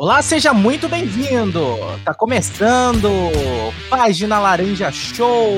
Olá, seja muito bem-vindo! Tá começando Página Laranja Show!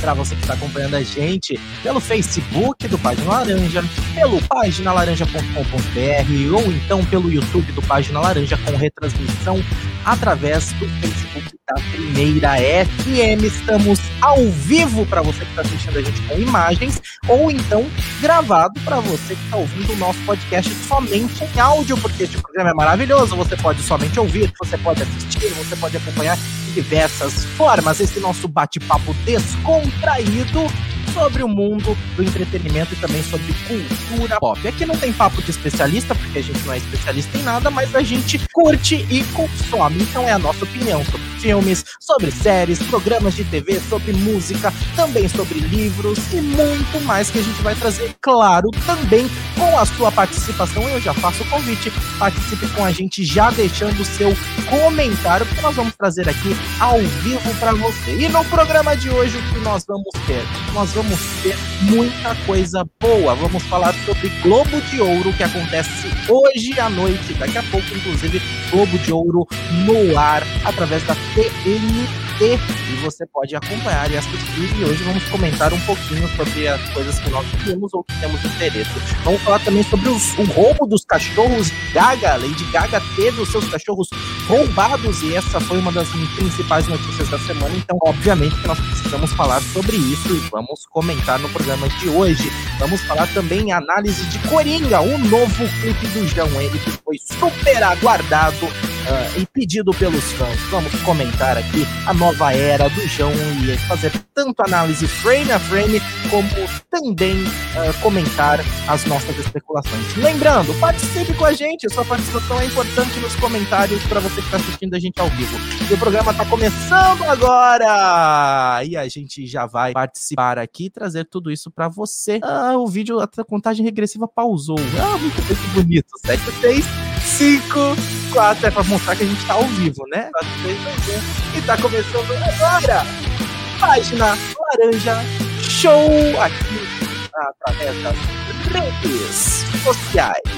Para você que está acompanhando a gente pelo Facebook do Página Laranja, pelo paginalaranja.com.br ou então pelo YouTube do Página Laranja com retransmissão através do Facebook da Primeira FM. Estamos ao vivo para você que está assistindo a gente com imagens ou então gravado para você que está ouvindo o nosso podcast somente em áudio, porque este programa é maravilhoso. Você pode somente ouvir, você pode assistir, você pode acompanhar diversas formas esse nosso bate-papo descontraído sobre o mundo do entretenimento e também sobre cultura pop. Aqui não tem papo de especialista, porque a gente não é especialista em nada, mas a gente curte e consome. Então é a nossa opinião sobre filmes, sobre séries, programas de TV, sobre música, também sobre livros e muito mais que a gente vai trazer, claro, também com a sua participação. Eu já faço o convite, participe com a gente já deixando o seu comentário, porque nós vamos trazer aqui ao vivo para você. E no programa de hoje o que nós vamos ter? Nós vamos ter muita coisa boa. Vamos falar sobre Globo de Ouro que acontece hoje à noite, daqui a pouco inclusive Globo de Ouro no ar através da TNT e você pode acompanhar e assistir. E hoje vamos comentar um pouquinho sobre as coisas que nós temos ou que temos interesse. Vamos falar também sobre os, o roubo dos cachorros Gaga. Lady Gaga teve os seus cachorros roubados e essa foi uma das principais notícias da semana. Então, obviamente, que nós precisamos falar sobre isso e vamos comentar no programa de hoje. Vamos falar também análise de Coringa, o novo clipe do João Ele que foi super aguardado uh, e pedido pelos fãs. Vamos comentar aqui a nova era do João e fazer tanto análise frame a frame, como também uh, comentar as nossas especulações. Lembrando, participe com a gente, sua participação é importante nos comentários para você que está assistindo a gente ao vivo. E o programa está começando agora! E a gente já vai participar aqui e trazer tudo isso para você. Ah, o vídeo, a contagem regressiva pausou. Ah, muito, muito bonito. 7, 6, 5, 4. É para mostrar que a gente está ao vivo, né? 4, 3, 2, 1. E está começando agora! Página Laranja Show aqui através das redes sociais.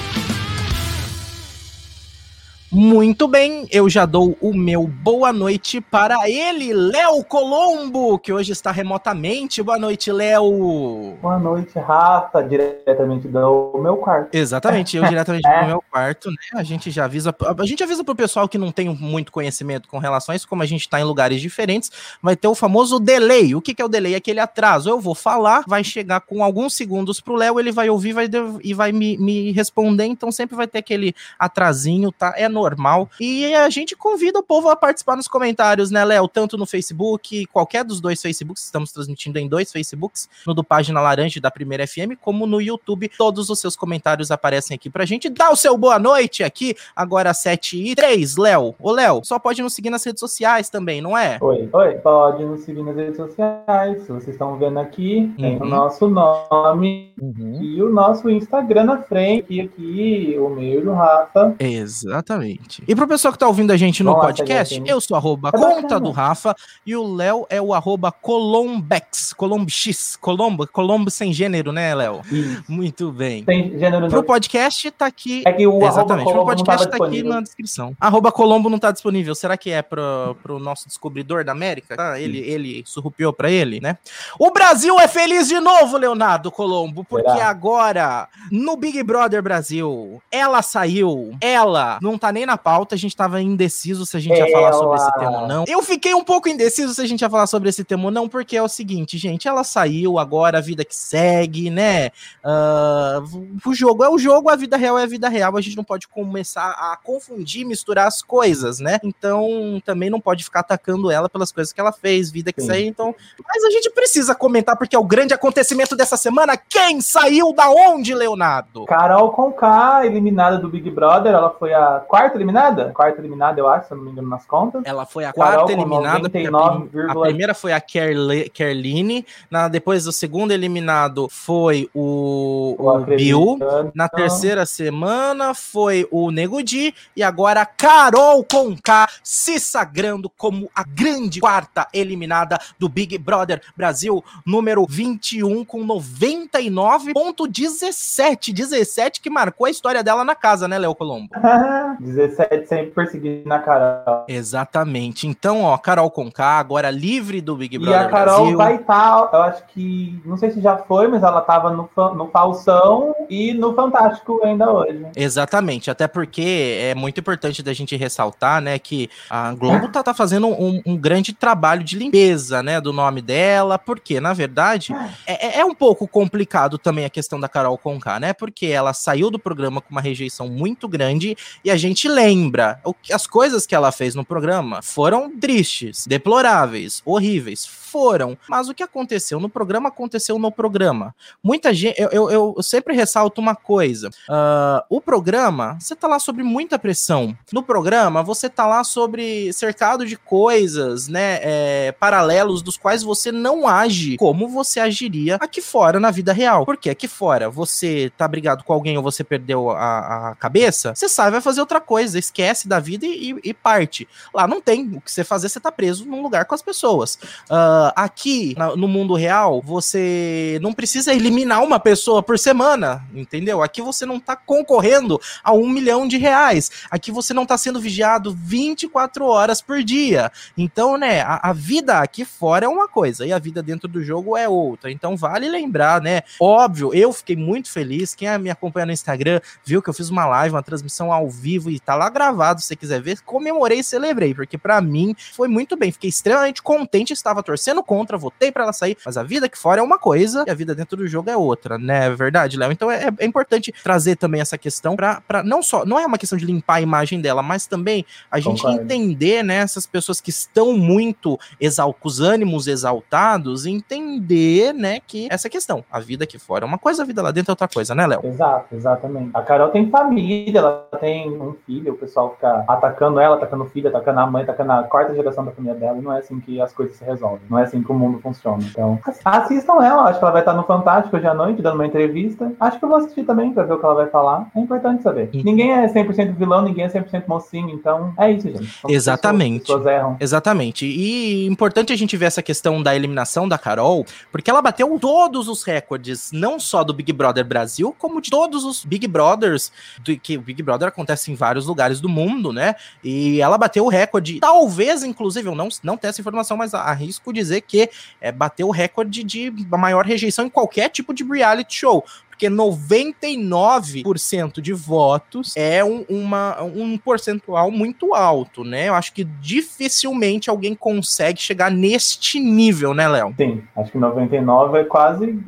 Muito bem, eu já dou o meu boa noite para ele, Léo Colombo, que hoje está remotamente. Boa noite, Léo. Boa noite, Rafa, diretamente do meu quarto. Exatamente, eu diretamente é. do meu quarto, né? A gente já avisa, a gente avisa pro pessoal que não tem muito conhecimento com relação a isso, como a gente está em lugares diferentes, vai ter o famoso delay. O que, que é o delay? Aquele atraso. Eu vou falar, vai chegar com alguns segundos pro Léo, ele vai ouvir vai, e vai me, me responder, então sempre vai ter aquele atrasinho, tá? É no normal. E a gente convida o povo a participar nos comentários, né, Léo? Tanto no Facebook, qualquer dos dois Facebooks, estamos transmitindo em dois Facebooks, no do Página Laranja da Primeira FM, como no YouTube. Todos os seus comentários aparecem aqui pra gente. Dá o seu boa noite aqui, agora 7 e 3, Léo. Ô, Léo, só pode nos seguir nas redes sociais também, não é? Oi, oi, pode nos seguir nas redes sociais. Vocês estão vendo aqui, uhum. tem o nosso nome uhum. e o nosso Instagram na frente, aqui, o meu e o Rafa. Exatamente. Exatamente. E pro pessoal que tá ouvindo a gente no Nossa, podcast, gente. eu sou arroba é conta bacana. do Rafa e o Léo é o arroba colombex, colombex, colombo, colombo sem gênero, né, Léo? Muito bem. Sem gênero. Pro podcast tá aqui. É que o Exatamente. Pro podcast tá aqui na descrição. Arroba colombo não tá disponível. Será que é pro, pro nosso descobridor da América? Ah, ele, ele surrupiou pra ele, né? O Brasil é feliz de novo, Leonardo Colombo, porque Será? agora, no Big Brother Brasil, ela saiu, ela não tá nem nem na pauta, a gente tava indeciso se a gente ia falar sobre esse tema ou não. Eu fiquei um pouco indeciso se a gente ia falar sobre esse tema ou não, porque é o seguinte, gente, ela saiu, agora a vida que segue, né? Uh, o jogo é o jogo, a vida real é a vida real, a gente não pode começar a confundir, misturar as coisas, né? Então, também não pode ficar atacando ela pelas coisas que ela fez, vida que Sim. saiu, então... Mas a gente precisa comentar, porque é o grande acontecimento dessa semana, quem saiu da onde, Leonardo? Carol Conká, eliminada do Big Brother, ela foi a quarta quarta eliminada? Quarta eliminada, eu acho, se eu não me engano, nas contas. Ela foi a Carol quarta eliminada. 99, a, a, primeira foi a Kerle, Kerline. Na, depois, o segundo eliminado foi o, o Bill. Na terceira semana foi o Nego Di. E agora Carol Conká se sagrando como a grande quarta eliminada do Big Brother Brasil, número 21, com 99,17. 17 que marcou a história dela na casa, né, Léo Colombo? 17 sempre perseguindo a Carol. Exatamente. Então, ó, Carol Conká, agora livre do Big Brother E a Carol Brasil. vai estar, tá, eu acho que, não sei se já foi, mas ela estava no, no Falsão e no Fantástico ainda hoje. Exatamente, até porque é muito importante da gente ressaltar, né, que a Globo tá, tá fazendo um, um grande trabalho de limpeza, né, do nome dela, porque, na verdade, é, é, é um pouco complicado também a questão da Carol Conká, né, porque ela saiu do programa com uma rejeição muito grande e a gente lembra as coisas que ela fez no programa foram tristes, deploráveis, horríveis, foram. Mas o que aconteceu no programa aconteceu no programa. Muita gente. Eu, eu, eu sempre ressalto uma coisa: uh, o programa, você tá lá sobre muita pressão. No programa, você tá lá sobre cercado de coisas, né? É, paralelos dos quais você não age como você agiria aqui fora na vida real. Porque aqui fora você tá brigado com alguém ou você perdeu a, a cabeça, você sai vai fazer outra coisa, esquece da vida e, e, parte. Lá não tem o que você fazer, você tá preso num lugar com as pessoas. Uh, aqui, no mundo real, você não precisa eliminar uma pessoa por semana, entendeu? Aqui você não tá concorrendo a um milhão de reais. Aqui você não tá sendo vigiado 24 horas por dia. Então, né, a, a vida aqui fora é uma coisa e a vida dentro do jogo é outra. Então, vale lembrar, né? Óbvio, eu fiquei muito feliz. Quem me acompanha no Instagram viu que eu fiz uma live, uma transmissão ao vivo e tá lá gravado, se você quiser ver. Comemorei e celebrei, porque para mim foi muito bem. Fiquei extremamente contente, estava torcendo torcendo contra, votei para ela sair, mas a vida aqui fora é uma coisa e a vida dentro do jogo é outra, né? É verdade, Léo? Então é, é, importante trazer também essa questão para não só, não é uma questão de limpar a imagem dela, mas também a gente Concordo. entender, né, essas pessoas que estão muito exal com os ânimos exaltados, entender, né, que essa questão, a vida aqui fora é uma coisa, a vida lá dentro é outra coisa, né, Léo? Exato, exatamente. A Carol tem família, ela tem um filho, o pessoal fica atacando ela, atacando o filho, atacando a mãe, atacando a quarta geração da família dela, e não é assim que as coisas se resolvem. Não é assim que o mundo funciona. Então, assistam ela. Acho que ela vai estar no Fantástico hoje à noite, dando uma entrevista. Acho que eu vou assistir também pra ver o que ela vai falar. É importante saber. E... Ninguém é 100% vilão, ninguém é 100% mocinho. Então, é isso, gente. Exatamente. Pessoas, pessoas erram. Exatamente. E importante a gente ver essa questão da eliminação da Carol, porque ela bateu todos os recordes, não só do Big Brother Brasil, como de todos os Big Brothers, do, que o Big Brother acontece em vários lugares do mundo, né? E ela bateu o recorde, talvez, inclusive, eu não, não tenho essa informação, mas arrisco dizer que é, bateu o recorde de maior rejeição em qualquer tipo de reality show porque 99% de votos é um, uma, um percentual muito alto, né? Eu acho que dificilmente alguém consegue chegar neste nível, né, Léo? Sim, acho que 99 é quase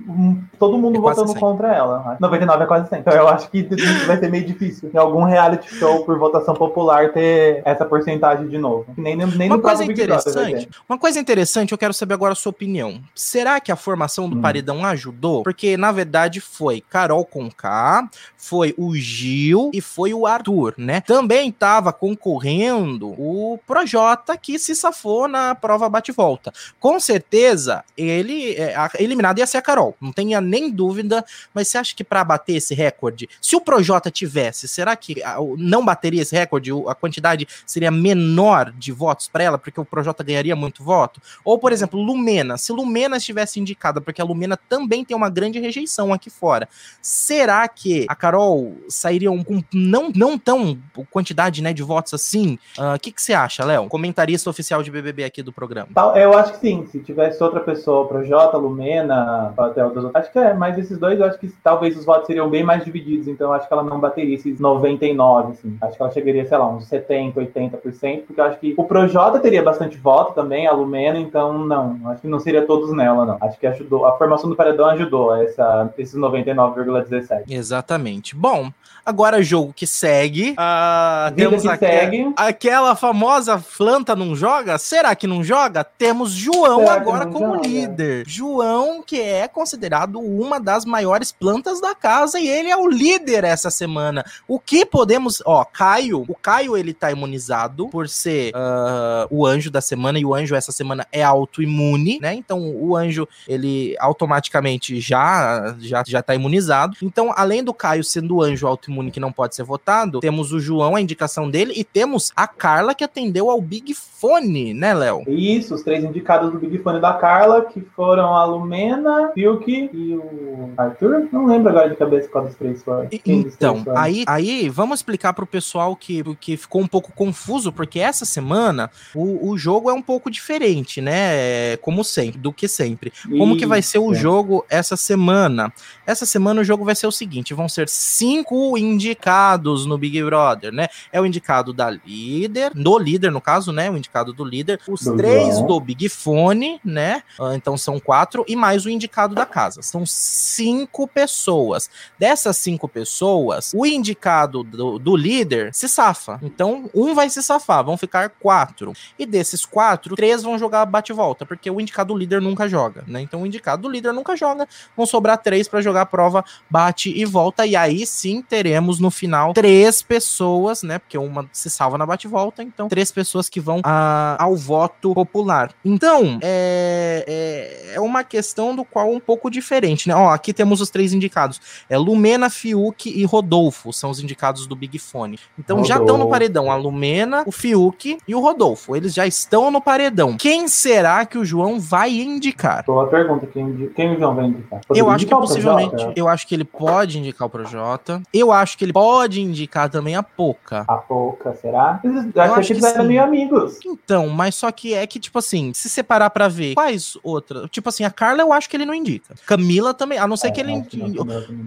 todo mundo é votando contra ela. 99 é quase 100. Então eu acho que vai ser meio difícil em algum reality show por votação popular ter essa porcentagem de novo. Nem, nem uma coisa interessante, uma coisa interessante, eu quero saber agora a sua opinião. Será que a formação do hum. paredão ajudou? Porque na verdade foi Carol Conká, foi o Gil e foi o Arthur, né? Também estava concorrendo o Projota, que se safou na prova bate-volta. Com certeza, ele é, eliminado ia ser a Carol, não tenha nem dúvida, mas você acha que para bater esse recorde, se o Projota tivesse, será que não bateria esse recorde? A quantidade seria menor de votos para ela, porque o Projota ganharia muito voto? Ou, por exemplo, Lumena, se Lumena estivesse indicada, porque a Lumena também tem uma grande rejeição aqui fora, Será que a Carol sairia com não, não tão quantidade né, de votos assim? Ah, o uh, que, que você acha, Léo? Comentarista oficial de BBB aqui do programa. Eu acho que sim. Se tivesse outra pessoa, Projota, Lumena, acho que é, mas esses dois eu acho que talvez os votos seriam bem mais divididos, então eu acho que ela não bateria esses 99, assim. Acho que ela chegaria, sei lá, uns 70, 80%, porque eu acho que o Projota teria bastante voto também, a Lumena, então não. Acho que não seria todos nela, não. Acho que ajudou. A formação do paredão ajudou essa, esses 99, 0,17. Exatamente. Bom, agora jogo que segue. Uh, temos que segue. aquela famosa planta não joga? Será que não joga? Temos João Será agora como joga? líder. João, que é considerado uma das maiores plantas da casa e ele é o líder essa semana. O que podemos. Ó, Caio. O Caio ele tá imunizado por ser uh, o anjo da semana e o anjo essa semana é autoimune, né? Então o anjo ele automaticamente já já já tá imunizado. Então, além do Caio sendo o anjo autoimune que não pode ser votado, temos o João, a indicação dele, e temos a Carla que atendeu ao Big Fone, né, Léo? Isso, os três indicados do Big Fone da Carla, que foram a Lumena, Fiuk e o Arthur. Não lembro agora de cabeça qual dos três foi. Então, aí, aí vamos explicar pro pessoal que, que ficou um pouco confuso, porque essa semana o, o jogo é um pouco diferente, né? Como sempre, do que sempre. Como que vai ser o jogo essa semana? Essa semana o jogo vai ser o seguinte: vão ser cinco indicados no Big Brother, né? É o indicado da líder, do líder, no caso, né? O indicado do líder, os do três João. do Big Fone, né? Ah, então são quatro, e mais o indicado da casa. São cinco pessoas. Dessas cinco pessoas, o indicado do, do líder se safa. Então, um vai se safar, vão ficar quatro. E desses quatro, três vão jogar bate-volta, porque o indicado do líder nunca joga, né? Então o indicado do líder nunca joga, vão sobrar três para jogar a prova bate e volta, e aí sim teremos no final três pessoas, né? Porque uma se salva na bate-volta, então três pessoas que vão a, ao voto popular. Então, é, é, é, uma questão do qual um pouco diferente, né? Ó, aqui temos os três indicados: é Lumena, Fiuk e Rodolfo, são os indicados do Big Fone. Então Rodolfo. já estão no paredão a Lumena, o Fiuk e o Rodolfo. Eles já estão no paredão. Quem será que o João vai indicar? Boa pergunta. Quem, quem o João vai indicar? eu acho que possivelmente. Eu acho que ele pode indicar o Projota. Eu acho que ele pode indicar também a Poca. A Poca, será? Eu, eu acho que eles eram meio amigos. Então, mas só que é que, tipo assim, se separar pra ver quais outras. Tipo assim, a Carla eu acho que ele não indica. Camila também, a não ser é, que ele. Indique.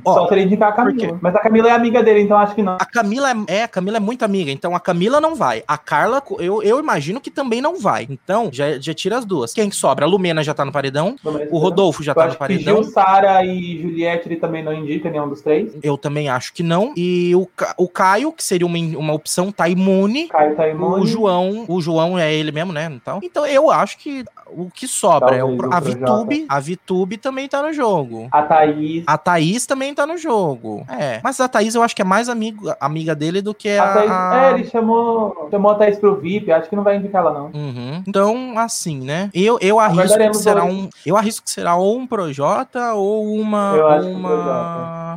Só se ele indicar a Camila. Mas a Camila é amiga dele, então acho que não. A Camila é, é, a Camila é muito amiga, então a Camila não vai. A Carla, eu, eu imagino que também não vai. Então, já, já tira as duas. Quem que sobra? A Lumena já tá no paredão. o Rodolfo já tá no paredão. Gil, Sara e Juliette ele também não indica nenhum dos três. Eu também acho que não. E o, o Caio, que seria uma, uma opção, tá imune. Caio tá imune. O João, o João é ele mesmo, né? Então, então eu acho que o que sobra Talvez é o, a Vitube. A Vitube também tá no jogo. A Thaís. A Thaís também tá no jogo. É. Mas a Thaís eu acho que é mais amigo, amiga dele do que a. a Thaís, é, ele chamou, chamou a Thaís pro VIP. Acho que não vai indicar ela, não. Uhum. Então, assim, né? Eu, eu arrisco que será um. Eu arrisco que será ou um Projota ou uma. Eu acho uma.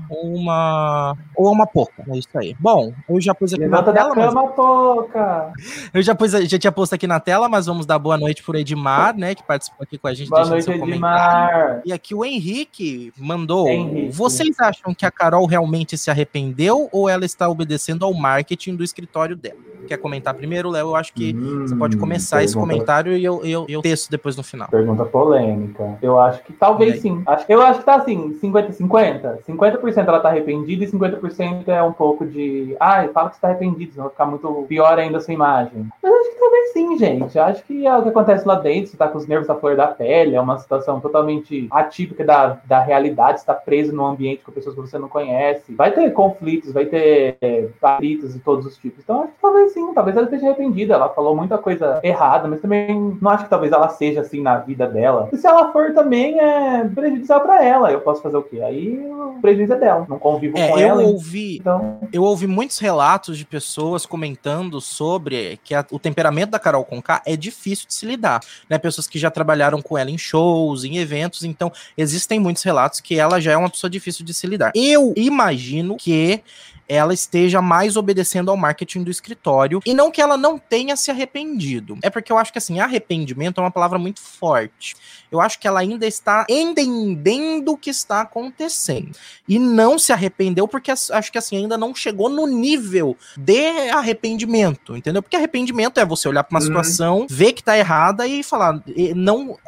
Uma. Ou uma pouca. É isso aí. Bom, eu já pus aqui Levanta na tela. Cama, mas... pouca. Eu já, pus, já tinha posto aqui na tela, mas vamos dar boa noite pro Edmar, né? Que participou aqui com a gente. Boa noite, Edmar. E aqui o Henrique mandou. Henrique. Vocês acham que a Carol realmente se arrependeu ou ela está obedecendo ao marketing do escritório dela? Quer comentar primeiro, Léo? Eu acho que hum, você pode começar pergunta... esse comentário e eu, eu, eu texto depois no final. Pergunta polêmica. Eu acho que talvez sim. Eu acho que tá assim, 50-50. 50%, ela tá arrependida e 50% é um pouco de. Ai, ah, fala que você tá arrependido, senão vai ficar muito pior ainda a sua imagem. Mas acho que talvez sim, gente. Eu acho que é o que acontece lá dentro, você tá com os nervos da flor da pele, é uma situação totalmente atípica da, da realidade, você tá preso num ambiente com pessoas que você não conhece. Vai ter conflitos, vai ter é, atritos de todos os tipos. Então acho que talvez sim, talvez ela esteja arrependida. Ela falou muita coisa errada, mas também não acho que talvez ela seja assim na vida dela. E se ela for também é prejudicial para ela, eu posso fazer o quê? Aí o prejuízo é dela, não convivo é, com eu ela. Ouvi, então... Eu ouvi muitos relatos de pessoas comentando sobre que a, o temperamento da Carol Conká é difícil de se lidar, né? Pessoas que já trabalharam com ela em shows, em eventos, então existem muitos relatos que ela já é uma pessoa difícil de se lidar. Eu imagino que ela esteja mais obedecendo ao marketing do escritório e não que ela não tenha se arrependido. É porque eu acho que assim, arrependimento é uma palavra muito forte. Eu acho que ela ainda está entendendo o que está acontecendo e não se arrependeu porque acho que assim ainda não chegou no nível de arrependimento, entendeu? Porque arrependimento é você olhar para uma uhum. situação, ver que está errada e falar, e não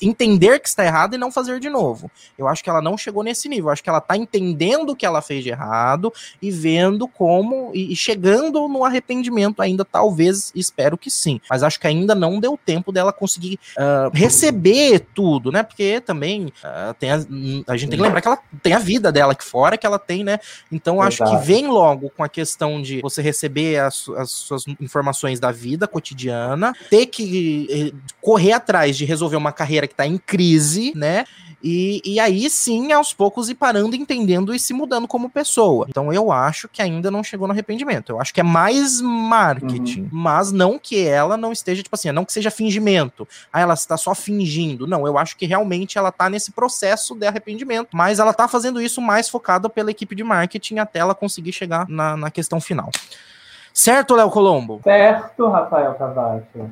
entender que está errado e não fazer de novo. Eu acho que ela não chegou nesse nível. Eu acho que ela está entendendo o que ela fez de errado e vendo como e, chegando no arrependimento ainda, talvez, espero que sim. Mas acho que ainda não deu tempo dela conseguir uh, receber tudo, né? Porque também uh, tem a, a, gente tem que lembrar que ela tem a vida dela aqui fora, que ela tem, né? Então acho que vem logo com a questão de você receber as, as suas informações da vida cotidiana, ter que eh, correr atrás de resolver uma carreira que está em crise, né? E, e aí sim, aos poucos, ir parando, entendendo e se mudando como pessoa. Então eu acho que ainda não chegou no arrependimento. Eu acho que é mais marketing, uhum. mas não que ela não esteja, tipo assim, não que seja fingimento. Ah, ela está só fingindo. Não, eu acho que realmente ela tá nesse processo de arrependimento, mas ela tá fazendo isso mais focada pela equipe de marketing até ela conseguir chegar na, na questão final. Certo, Léo Colombo? Certo, Rafael Cavacho.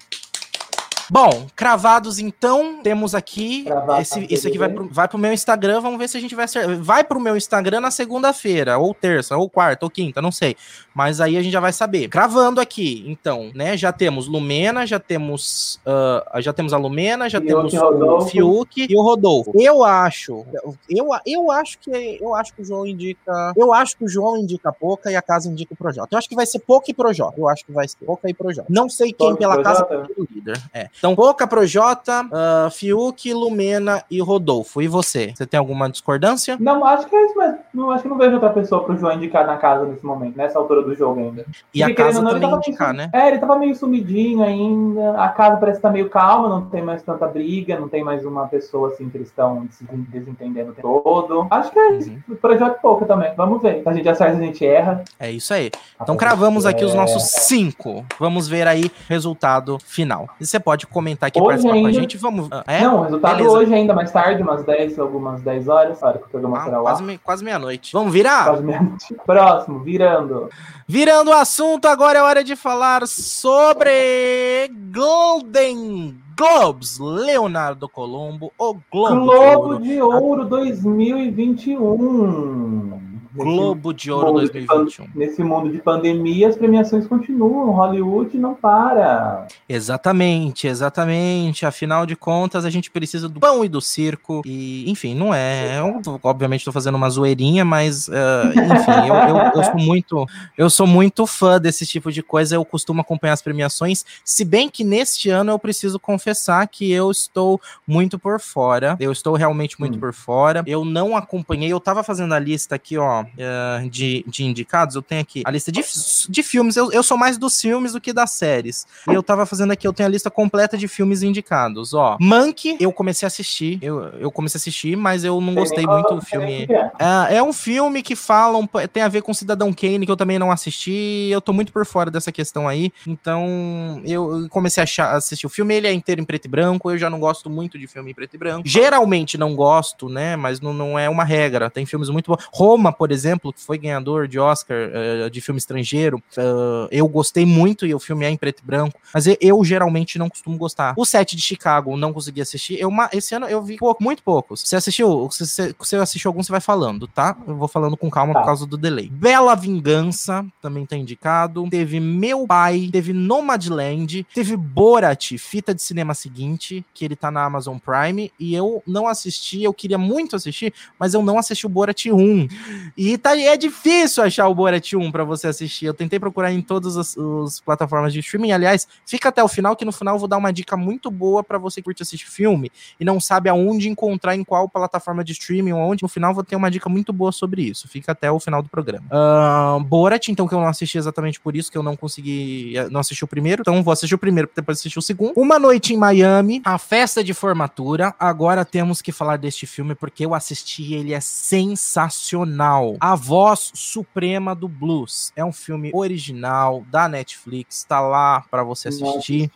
Bom, cravados então, temos aqui. esse, esse aqui vai pro, vai pro meu Instagram. Vamos ver se a gente vai ser. Vai pro meu Instagram na segunda-feira, ou terça, ou quarta, ou quinta, não sei. Mas aí a gente já vai saber. Cravando aqui, então, né? Já temos Lumena, já temos. Uh, já temos a Lumena, já Fiuk, temos Rodolfo. o Fiuk e o Rodolfo. Eu acho. Eu, eu acho que. Eu acho que o João indica. Eu acho que o João indica Pouca e a casa indica o Projota. Eu acho que vai ser Pouca e Projota. Eu acho que vai ser Pouca e Projota. Não sei quem pela Projota? casa é o líder. É. Então, Boca, Projota, uh, Fiuk, Lumena e Rodolfo. E você? Você tem alguma discordância? Não, acho que é isso mesmo. Não, acho que não vejo outra pessoa pro João indicar na casa nesse momento, nessa altura do jogo ainda. E Porque, a casa não, também indicar, meio, né? É, ele tava meio sumidinho ainda. A casa parece estar tá meio calma, não tem mais tanta briga, não tem mais uma pessoa assim que eles estão se desentendendo o tempo todo. Acho que é isso. Uhum. Projeto pouco também. Vamos ver. A gente acerta, a gente erra. É isso aí. Então cravamos aqui os nossos cinco. Vamos ver aí o resultado final. E você pode comentar aqui, hoje participar ainda... com a gente. Vamos. Ah, é? Não, resultado Beleza. hoje ainda mais tarde, umas 10, algumas 10 horas, hora que o programa ah, será lá. Quase, me, quase meia-noite. Vamos virar? Quase meia-noite. Próximo, virando. Virando o assunto, agora é hora de falar sobre Golden Globes, Leonardo Colombo, o Globo, Globo de Ouro, de Ouro 2021. Globo de Ouro 2021. De, nesse mundo de pandemia, as premiações continuam, Hollywood não para. Exatamente, exatamente. Afinal de contas, a gente precisa do pão e do circo. E, enfim, não é. Eu, obviamente, estou fazendo uma zoeirinha, mas, uh, enfim, eu, eu, eu, sou muito, eu sou muito fã desse tipo de coisa. Eu costumo acompanhar as premiações. Se bem que neste ano eu preciso confessar que eu estou muito por fora. Eu estou realmente muito hum. por fora. Eu não acompanhei, eu estava fazendo a lista aqui, ó uh, de, de indicados, eu tenho aqui a lista de, de filmes. Eu, eu sou mais dos filmes do que das séries. E eu tava fazendo aqui, eu tenho a lista completa de filmes indicados. Ó, Monkey, eu comecei a assistir. Eu, eu comecei a assistir, mas eu não gostei muito do filme. É, é um filme que fala, um, tem a ver com Cidadão Kane, que eu também não assisti. Eu tô muito por fora dessa questão aí. Então, eu comecei a achar, assistir o filme. Ele é inteiro em preto e branco. Eu já não gosto muito de filme em preto e branco. Geralmente não gosto, né? Mas não, não é uma regra. Tem filmes muito bons. Roma, por exemplo, que foi ganhador de Oscar uh, de filme estrangeiro, uh, eu gostei muito e o filme é em preto e branco, mas eu, geralmente não costumo gostar. O set de Chicago não consegui assistir. Eu, esse ano eu vi pouco, muito poucos. Você assistiu? Se você assistiu algum, você vai falando, tá? Eu vou falando com calma tá. por causa do delay. Bela Vingança também tá indicado. Teve Meu Pai, teve Nomadland, teve Borat, fita de cinema seguinte, que ele tá na Amazon Prime, e eu não assisti, eu queria muito assistir, mas eu não assisti o Borat 1. E tá, é difícil achar o Borat 1 para você assistir. Eu tentei procurar em todas as, as, plataformas de streaming. Aliás, fica até o final, que no final eu vou dar uma dica muito boa para você que curte assistir filme e não sabe aonde encontrar, em qual plataforma de streaming, onde. No final vou ter uma dica muito boa sobre isso. Fica até o final do programa. Uh, Borat, então, que eu não assisti exatamente por isso, que eu não consegui. Não assisti o primeiro. Então vou assistir o primeiro, depois assistir o segundo. Uma Noite em Miami, a festa de formatura. Agora temos que falar deste filme porque eu assisti ele é sensacional. A Voz Suprema do Blues. É um filme original da Netflix, tá lá para você assistir.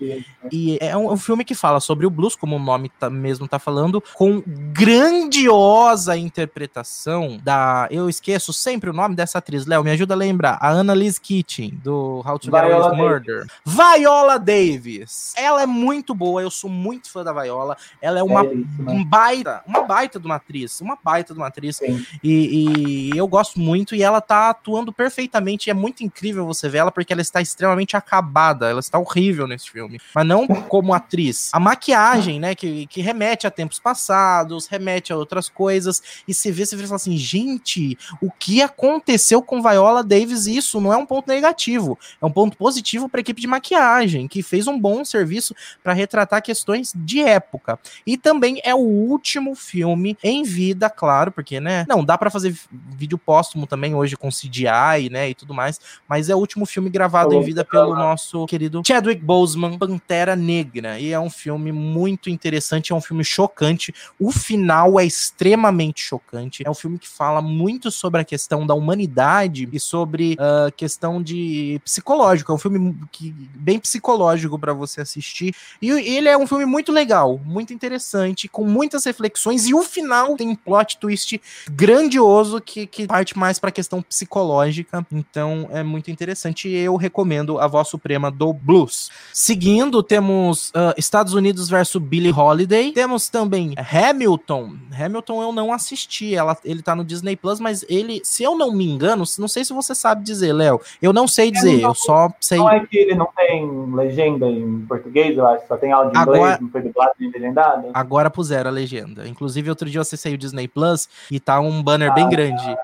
E é um, um, filme que fala sobre o blues, como o nome tá, mesmo tá falando, com grandiosa interpretação da. Eu esqueço sempre o nome dessa atriz. Léo, me ajuda a lembrar. A Annalise Keating, do How to Get Away with Murder. Viola Davis. Ela é muito boa, eu sou muito fã da Viola. Ela é uma é isso, né? baita, uma baita de uma atriz. Uma baita de uma atriz. E, e eu eu gosto muito e ela tá atuando perfeitamente. É muito incrível você ver ela porque ela está extremamente acabada, ela está horrível nesse filme. Mas não como atriz. A maquiagem, né, que, que remete a tempos passados, remete a outras coisas. E se vê, você vê e fala assim: gente, o que aconteceu com Viola Davis? Isso não é um ponto negativo, é um ponto positivo para a equipe de maquiagem, que fez um bom serviço para retratar questões de época. E também é o último filme em vida, claro, porque, né, não dá para fazer vídeo vídeo póstumo também, hoje com CGI, né, e tudo mais, mas é o último filme gravado em vida pelo nosso querido Chadwick Boseman, Pantera Negra, e é um filme muito interessante, é um filme chocante, o final é extremamente chocante, é um filme que fala muito sobre a questão da humanidade e sobre a uh, questão de psicológico, é um filme que, bem psicológico para você assistir, e ele é um filme muito legal, muito interessante, com muitas reflexões, e o final tem um plot twist grandioso que, que parte mais para a questão psicológica. Então é muito interessante e eu recomendo a voz suprema do blues. Seguindo, temos uh, Estados Unidos versus Billie Holiday. Temos também Hamilton. Hamilton eu não assisti, ela, ele tá no Disney Plus, mas ele, se eu não me engano, não sei se você sabe dizer, Léo. Eu não sei dizer, eu só sei. Não é que ele não tem legenda em português, eu acho, só tem áudio em agora, inglês, não foi dublado nem legendado. Agora puseram a legenda. Inclusive, outro dia eu acessei o Disney Plus e tá um banner ah, bem grande. Ah,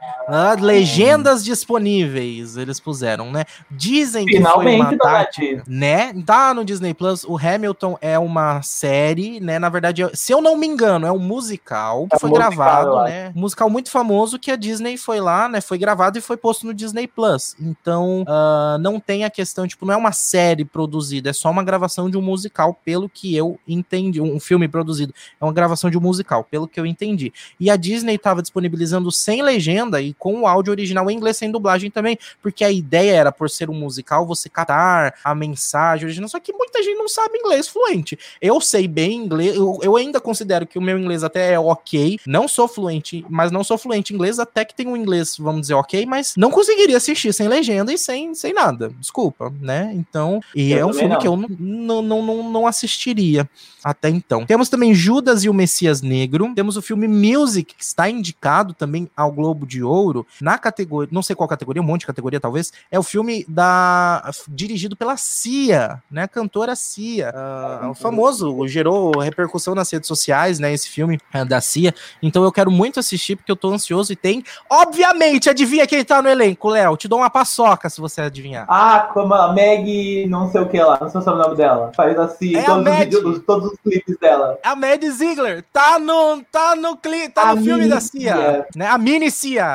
legendas disponíveis, eles puseram, né? Dizem que Finalmente foi uma tática, né? Tá no Disney Plus, o Hamilton é uma série, né? Na verdade, se eu não me engano, é um musical que é foi musical, gravado, né? Um musical muito famoso que a Disney foi lá, né? Foi gravado e foi posto no Disney Plus. Então, uh, não tem a questão, tipo, não é uma série produzida, é só uma gravação de um musical, pelo que eu entendi. Um filme produzido. É uma gravação de um musical, pelo que eu entendi. E a Disney estava disponibilizando sem legenda e com o áudio original em inglês sem dublagem também, porque a ideia era, por ser um musical, você catar a mensagem original, só que muita gente não sabe inglês fluente. Eu sei bem inglês, eu, eu ainda considero que o meu inglês até é ok, não sou fluente, mas não sou fluente em inglês, até que tem um inglês, vamos dizer, ok, mas não conseguiria assistir sem legenda e sem, sem nada, desculpa, né? Então, e eu é um filme não. que eu não, não, não, não assistiria até então. Temos também Judas e o Messias Negro, temos o filme Music, que está indicado também ao Globo de Ouro, na categoria, não sei qual categoria, um monte de categoria talvez, é o filme da dirigido pela Cia, né, a cantora Cia, uh, o famoso, gerou repercussão nas redes sociais, né, esse filme uh, da Cia, então eu quero muito assistir porque eu tô ansioso e tem, obviamente, adivinha quem tá no elenco, Léo, te dou uma paçoca se você adivinhar. Ah, como a Meg, não sei o que lá, não sei o nome dela, faz assim, é todos, os vídeos, todos os clipes dela. A Mad Ziegler. Tá no, tá no, cli, tá no filme da Cia, né? A mini Cia,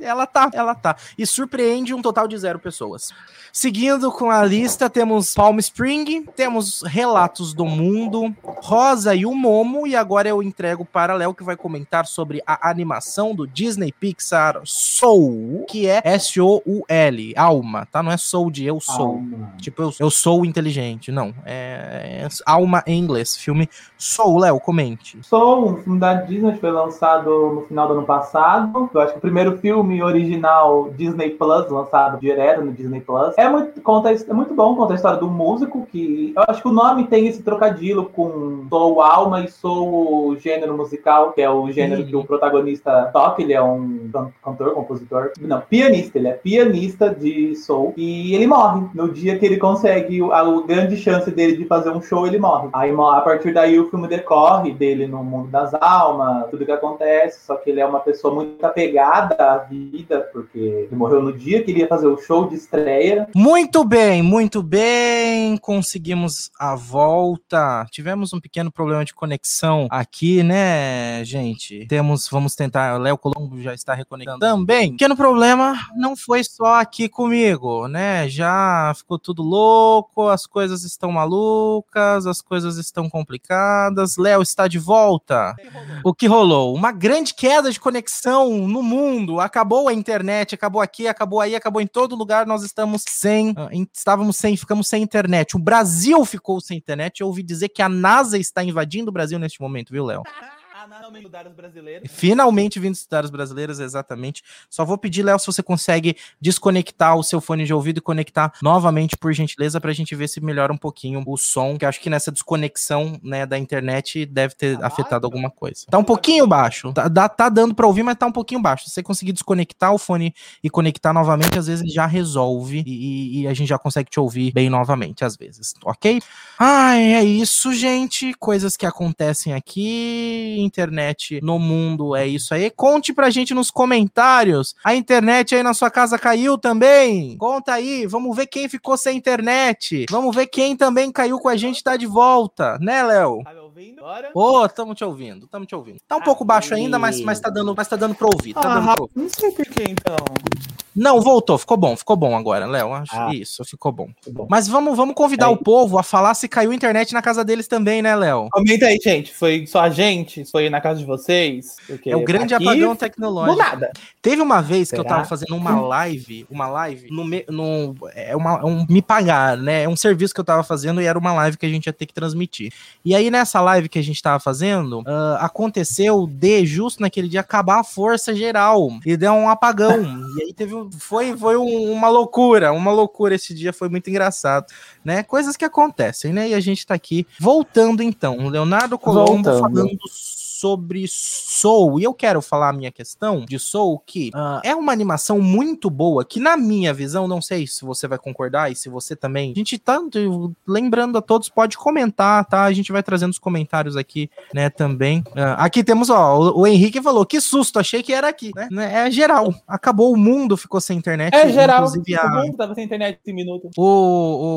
ela tá, ela tá. E surpreende um total de zero pessoas. Seguindo com a lista, temos Palm Spring, temos Relatos do Mundo, Rosa e o Momo, e agora eu entrego para Léo que vai comentar sobre a animação do Disney Pixar Soul, que é S-O-U-L, alma, tá? Não é soul de eu sou. Alma. Tipo, eu, eu sou inteligente, não. É, é alma em inglês. Filme Soul, Léo, comente. Soul, um filme da Disney, foi lançado no final do ano passado. Eu acho que o primeiro filme original Disney Plus, lançado direto no Disney Plus. É muito, conta, é muito bom contar a história do músico, que eu acho que o nome tem esse trocadilho com sou alma e sou o gênero musical, que é o gênero que o protagonista toca, ele é um cantor, compositor, não, pianista, ele é pianista de soul, e ele morre. No dia que ele consegue, a, a grande chance dele de fazer um show, ele morre. Aí a partir daí o filme decorre dele no mundo das almas, tudo que acontece, só que ele é uma pessoa muito apegada à vida, porque ele morreu no dia que ele ia fazer o show de estreia, muito bem, muito bem. Conseguimos a volta. Tivemos um pequeno problema de conexão aqui, né, gente? Temos, vamos tentar. Léo Colombo já está reconectando também. Pequeno problema não foi só aqui comigo, né? Já ficou tudo louco, as coisas estão malucas, as coisas estão complicadas. Léo está de volta. O que rolou? Uma grande queda de conexão no mundo. Acabou a internet, acabou aqui, acabou aí, acabou em todo lugar. Nós estamos sem, ah, estávamos sem, ficamos sem internet. O Brasil ficou sem internet. Eu ouvi dizer que a NASA está invadindo o Brasil neste momento, viu, Léo? Finalmente estudar os brasileiros. Finalmente vindo estudar os brasileiros, exatamente. Só vou pedir, Léo, se você consegue desconectar o seu fone de ouvido e conectar novamente, por gentileza, para a gente ver se melhora um pouquinho o som, que acho que nessa desconexão né, da internet deve ter tá afetado baixo? alguma coisa. Tá um pouquinho baixo. Tá, tá dando para ouvir, mas tá um pouquinho baixo. Se você conseguir desconectar o fone e conectar novamente, às vezes já resolve e, e a gente já consegue te ouvir bem novamente, às vezes, ok? Ai, é isso, gente. Coisas que acontecem aqui. Inter internet no mundo é isso aí. Conte pra gente nos comentários. A internet aí na sua casa caiu também? Conta aí, vamos ver quem ficou sem internet. Vamos ver quem também caiu com a gente tá de volta, né, Léo? Tá ouvindo agora? Ô, oh, estamos te ouvindo, estamos te ouvindo. Tá um pouco baixo ainda, mas, mas, tá dando, mas tá dando pra ouvir. Tá ah, dando pra ouvir. Não sei por que então. Não, voltou, ficou bom, ficou bom agora, Léo. Ah, isso, ficou bom. bom. Mas vamos, vamos convidar o povo a falar se caiu a internet na casa deles também, né, Léo? Comenta aí, gente. Foi só a gente? Foi na casa de vocês? é o grande aqui, apagão tecnológico. nada. Teve uma vez Será? que eu tava fazendo uma live, uma live, no, no, é uma, um me pagar, né? É um serviço que eu tava fazendo e era uma live que a gente ia ter que transmitir. E aí, nessa live que a gente tava fazendo, uh, aconteceu de, justo naquele dia, acabar a força geral. E deu um apagão. e aí teve foi, foi um, uma loucura, uma loucura esse dia, foi muito engraçado, né? Coisas que acontecem, né? E a gente tá aqui voltando então, Leonardo Colombo Voltando. falando sobre Soul. E eu quero falar a minha questão de Soul, que uh, é uma animação muito boa, que na minha visão, não sei se você vai concordar e se você também. A gente tá lembrando a todos, pode comentar, tá? A gente vai trazendo os comentários aqui, né, também. Uh, aqui temos, ó, o, o, Henrique falou, que susto, achei que era aqui, né? É geral. Acabou o mundo, ficou sem internet. É geral. Inclusive, a... O mundo tava sem internet em minutos. O, o,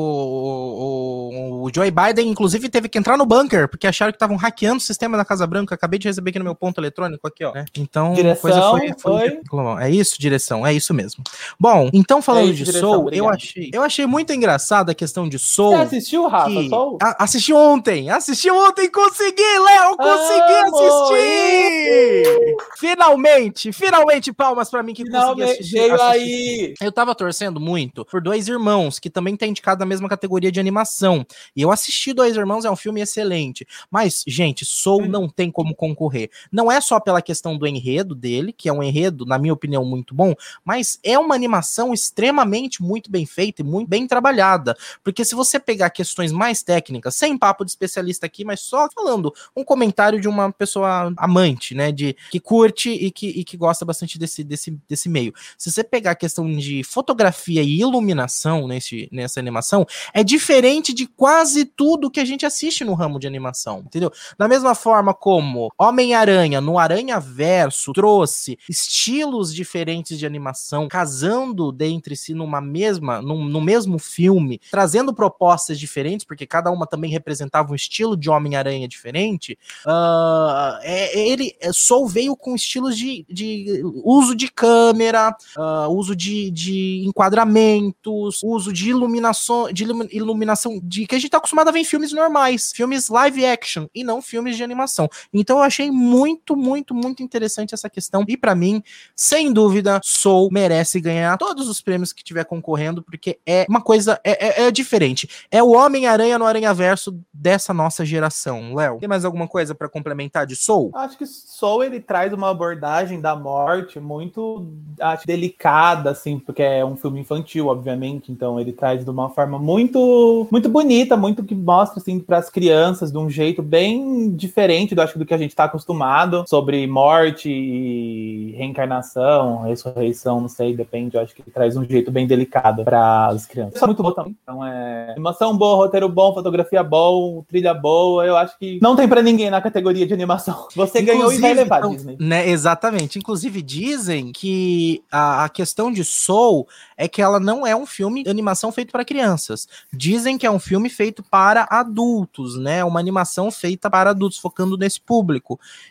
o, o Joe Biden, inclusive, teve que entrar no bunker, porque acharam que estavam hackeando o sistema da Casa Branca. Acabei de receber aqui no meu ponto eletrônico aqui, ó. Né? Então, direção, foi, foi... foi, É isso, direção, é isso mesmo. Bom, então falando é isso, de direção, Soul, obrigado. eu achei, eu achei muito engraçado a questão de Soul. Você assistiu, Rafa? Que... Soul? A, assisti ontem, assisti ontem, consegui, Léo, consegui ah, assistir! Finalmente, finalmente, palmas para mim que finalmente, consegui assistir. Veio aí! Eu tava torcendo muito por dois irmãos, que também tá indicado na mesma categoria de animação. E eu assisti Dois Irmãos, é um filme excelente. Mas, gente, Soul hum. não tem como concorrer. Não é só pela questão do enredo dele, que é um enredo, na minha opinião, muito bom, mas é uma animação extremamente muito bem feita e muito bem trabalhada. Porque se você pegar questões mais técnicas, sem papo de especialista aqui, mas só falando um comentário de uma pessoa amante, né, de que curte e que, e que gosta bastante desse, desse, desse meio. Se você pegar a questão de fotografia e iluminação nesse, nessa animação, é diferente de quase tudo que a gente assiste no ramo de animação, entendeu? Da mesma forma como Homem-Aranha no Aranha Verso trouxe estilos diferentes de animação, casando dentre si numa mesma, num, no mesmo filme, trazendo propostas diferentes, porque cada uma também representava um estilo de Homem-Aranha diferente. Uh, é, ele é, veio com estilos de, de uso de câmera, uh, uso de, de enquadramentos, uso de iluminação, de iluminação de que a gente tá acostumado a ver em filmes normais, filmes live action e não filmes de animação. Então achei muito, muito, muito interessante essa questão. E para mim, sem dúvida, Soul merece ganhar todos os prêmios que tiver concorrendo, porque é uma coisa, é, é, é diferente. É o Homem-Aranha no Aranha Verso dessa nossa geração. Léo, tem mais alguma coisa para complementar de Soul? Acho que Soul ele traz uma abordagem da morte muito acho, delicada, assim, porque é um filme infantil, obviamente. Então ele traz de uma forma muito, muito bonita, muito que mostra assim para as crianças de um jeito bem diferente do acho do que a gente está acostumado sobre morte e reencarnação, ressurreição, não sei, depende. Eu acho que traz um jeito bem delicado para as crianças. É muito bom também. Então é animação boa, roteiro bom, fotografia bom, trilha boa. Eu acho que não tem para ninguém na categoria de animação. Você Inclusive, ganhou e vai levar então, Disney. Né, exatamente. Inclusive dizem que a, a questão de Soul é que ela não é um filme de animação feito para crianças. Dizem que é um filme feito para adultos, né? Uma animação feita para adultos, focando nesse público.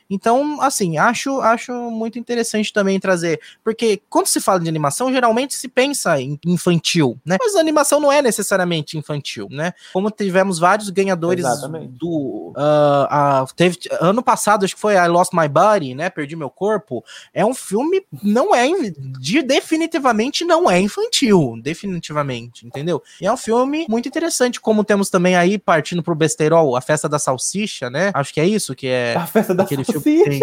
Então, assim, acho, acho muito interessante também trazer, porque quando se fala de animação, geralmente se pensa em infantil, né? Mas a animação não é necessariamente infantil, né? Como tivemos vários ganhadores Exatamente. do. Uh, uh, teve, ano passado, acho que foi I Lost My Body, né? Perdi meu corpo. É um filme, não é. De, definitivamente não é infantil. Definitivamente, entendeu? E é um filme muito interessante, como temos também aí, partindo pro besterol, a festa da salsicha, né? Acho que é isso que é. A festa da aquele salsicha. Tem...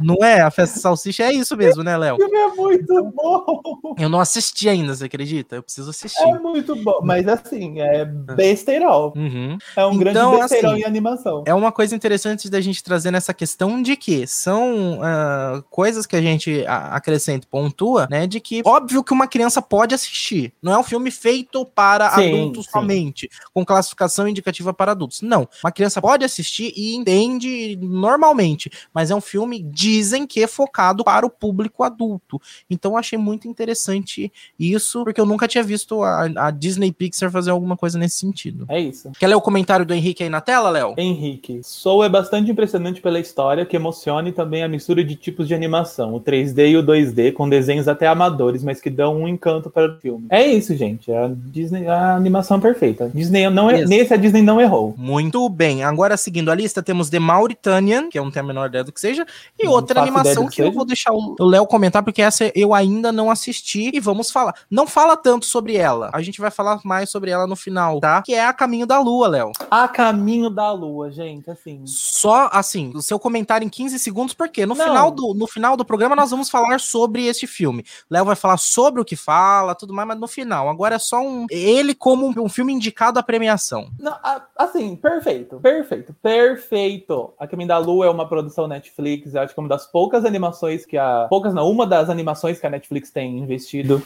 Não é? A festa salsicha é isso mesmo, né, Léo? O filme é muito bom. Eu não assisti ainda, você acredita? Eu preciso assistir. É muito bom, mas assim, é besterol. Uhum. É um então, grande besterol assim, em animação. É uma coisa interessante da gente trazer nessa questão de que são uh, coisas que a gente acrescenta, pontua, né? De que óbvio que uma criança pode assistir. Não é um filme feito para sim, adultos sim. somente, com classificação indicativa para adultos. Não. Uma criança pode assistir e entende normalmente, mas é um filme de dizem que é focado para o público adulto. Então eu achei muito interessante isso, porque eu nunca tinha visto a, a Disney Pixar fazer alguma coisa nesse sentido. É isso. Quer ler o comentário do Henrique aí na tela, Léo? Henrique, Soul é bastante impressionante pela história, que emociona e também a mistura de tipos de animação, o 3D e o 2D, com desenhos até amadores, mas que dão um encanto para o filme. É isso, gente. A Disney, a animação perfeita. Disney não é, nesse a Disney não errou. Muito bem. Agora, seguindo a lista, temos The Mauritanian, que é um tema menor ideia do que seja, e não outra animação que, que eu vou deixar o Léo comentar, porque essa eu ainda não assisti e vamos falar. Não fala tanto sobre ela. A gente vai falar mais sobre ela no final, tá? Que é A Caminho da Lua, Léo. A Caminho da Lua, gente, assim. Só assim, o seu comentário em 15 segundos, porque no final do no final do programa nós vamos falar sobre este filme. Léo vai falar sobre o que fala, tudo mais, mas no final. Agora é só um ele como um, um filme indicado à premiação. Não, assim, perfeito, perfeito, perfeito. A Caminho da Lua é uma produção Netflix, eu acho uma das poucas animações que a poucas não, uma das animações que a Netflix tem investido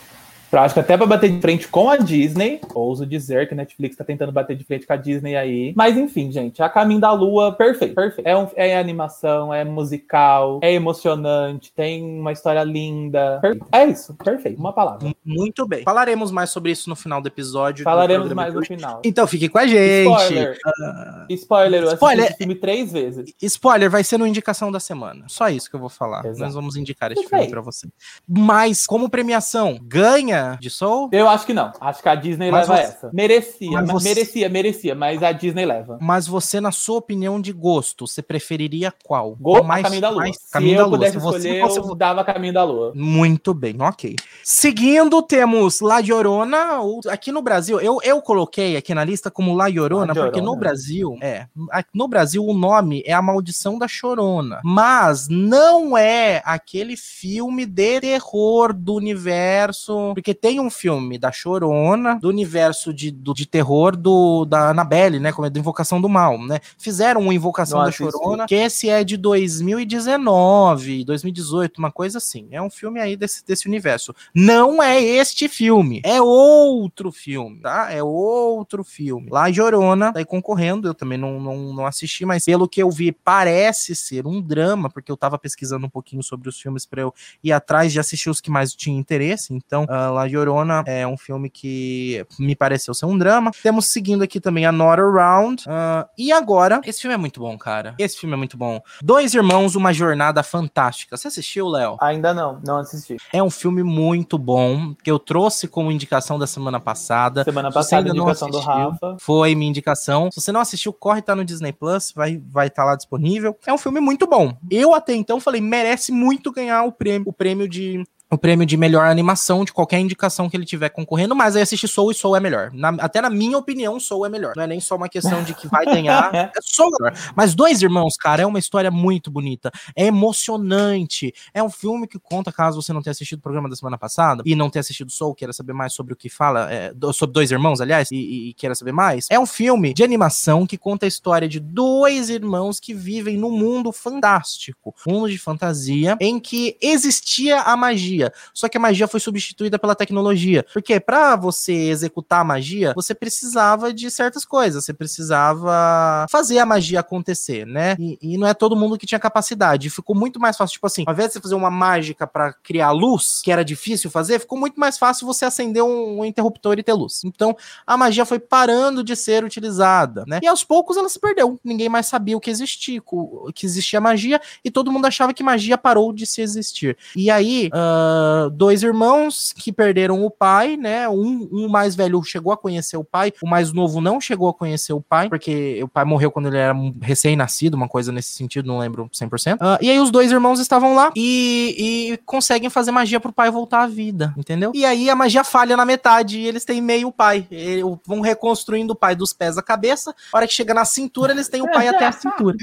Que até para bater de frente com a Disney, ouso dizer que a Netflix tá tentando bater de frente com a Disney aí. Mas enfim, gente, A Caminho da Lua, perfeito, perfeito. É, um, é animação, é musical, é emocionante, tem uma história linda. Perfeito. É isso, perfeito, uma palavra. Muito bem. Falaremos mais sobre isso no final do episódio. Falaremos mais no final. Então fique com a gente. Spoiler. Uh... Spoiler, eu Spoiler. filme três vezes. Spoiler, vai ser no indicação da semana. Só isso que eu vou falar. Exato. Nós vamos indicar este filme para você. Mas, como premiação, ganha de Soul? Eu acho que não. Acho que a Disney mas leva você... essa. Merecia, mas você... merecia, merecia, mas a Disney leva. Mas você, na sua opinião de gosto, você preferiria qual? Go mais, Caminho da Lua. Mais... Se Caminho eu da Lua. pudesse escolher, você... eu dava Caminho da Lua. Muito bem, ok. Seguindo, temos La Llorona. Aqui no Brasil, eu, eu coloquei aqui na lista como La Llorona, La Llorona, porque no Brasil, é, no Brasil o nome é A Maldição da Chorona. Mas não é aquele filme de terror do universo, porque porque tem um filme da Chorona, do universo de, do, de terror do, da Annabelle, né? Como é da Invocação do Mal, né? Fizeram uma Invocação da Chorona, que esse é de 2019, 2018, uma coisa assim. É um filme aí desse, desse universo. Não é este filme, é outro filme, tá? É outro filme. Lá Chorona, tá aí concorrendo, eu também não, não, não assisti, mas pelo que eu vi, parece ser um drama, porque eu tava pesquisando um pouquinho sobre os filmes para eu ir atrás de assistir os que mais tinha interesse. Então, uh, La Llorona é um filme que me pareceu ser um drama. Temos seguindo aqui também a Not Around. Uh, e agora, esse filme é muito bom, cara. Esse filme é muito bom. Dois Irmãos, Uma Jornada Fantástica. Você assistiu, Léo? Ainda não, não assisti. É um filme muito bom, que eu trouxe como indicação da semana passada. Semana passada, indicação assistiu, do Rafa. Foi minha indicação. Se você não assistiu, corre, tá no Disney Plus, vai estar vai tá lá disponível. É um filme muito bom. Eu até então falei, merece muito ganhar o prêmio, o prêmio de o prêmio de melhor animação de qualquer indicação que ele tiver concorrendo, mas aí assistir Soul e Soul é melhor. Na, até na minha opinião, Soul é melhor. Não é nem só uma questão de que vai ganhar, é Soul melhor. Mas Dois Irmãos, cara, é uma história muito bonita, é emocionante, é um filme que conta, caso você não tenha assistido o programa da semana passada e não tenha assistido Soul, queira saber mais sobre o que fala, é, sobre Dois Irmãos, aliás, e, e queira saber mais, é um filme de animação que conta a história de dois irmãos que vivem num mundo fantástico, um mundo de fantasia, em que existia a magia magia. Só que a magia foi substituída pela tecnologia. Porque para você executar a magia, você precisava de certas coisas. Você precisava fazer a magia acontecer, né? E, e não é todo mundo que tinha capacidade. Ficou muito mais fácil. Tipo assim, ao invés de você fazer uma mágica para criar luz, que era difícil fazer, ficou muito mais fácil você acender um, um interruptor e ter luz. Então, a magia foi parando de ser utilizada, né? E aos poucos ela se perdeu. Ninguém mais sabia o que existia, que existia magia, e todo mundo achava que magia parou de se existir. E aí, uh, dois irmãos que perderam o pai, né? Um, um mais velho chegou a conhecer o pai, o mais novo não chegou a conhecer o pai, porque o pai morreu quando ele era recém-nascido, uma coisa nesse sentido, não lembro 100%. Uh, ah, e aí os dois irmãos estavam lá e, e, conseguem fazer magia pro pai voltar à vida, entendeu? E aí a magia falha na metade e eles têm meio pai. E vão reconstruindo o pai dos pés à cabeça. A hora que chega na cintura, eles têm o pai até a cintura.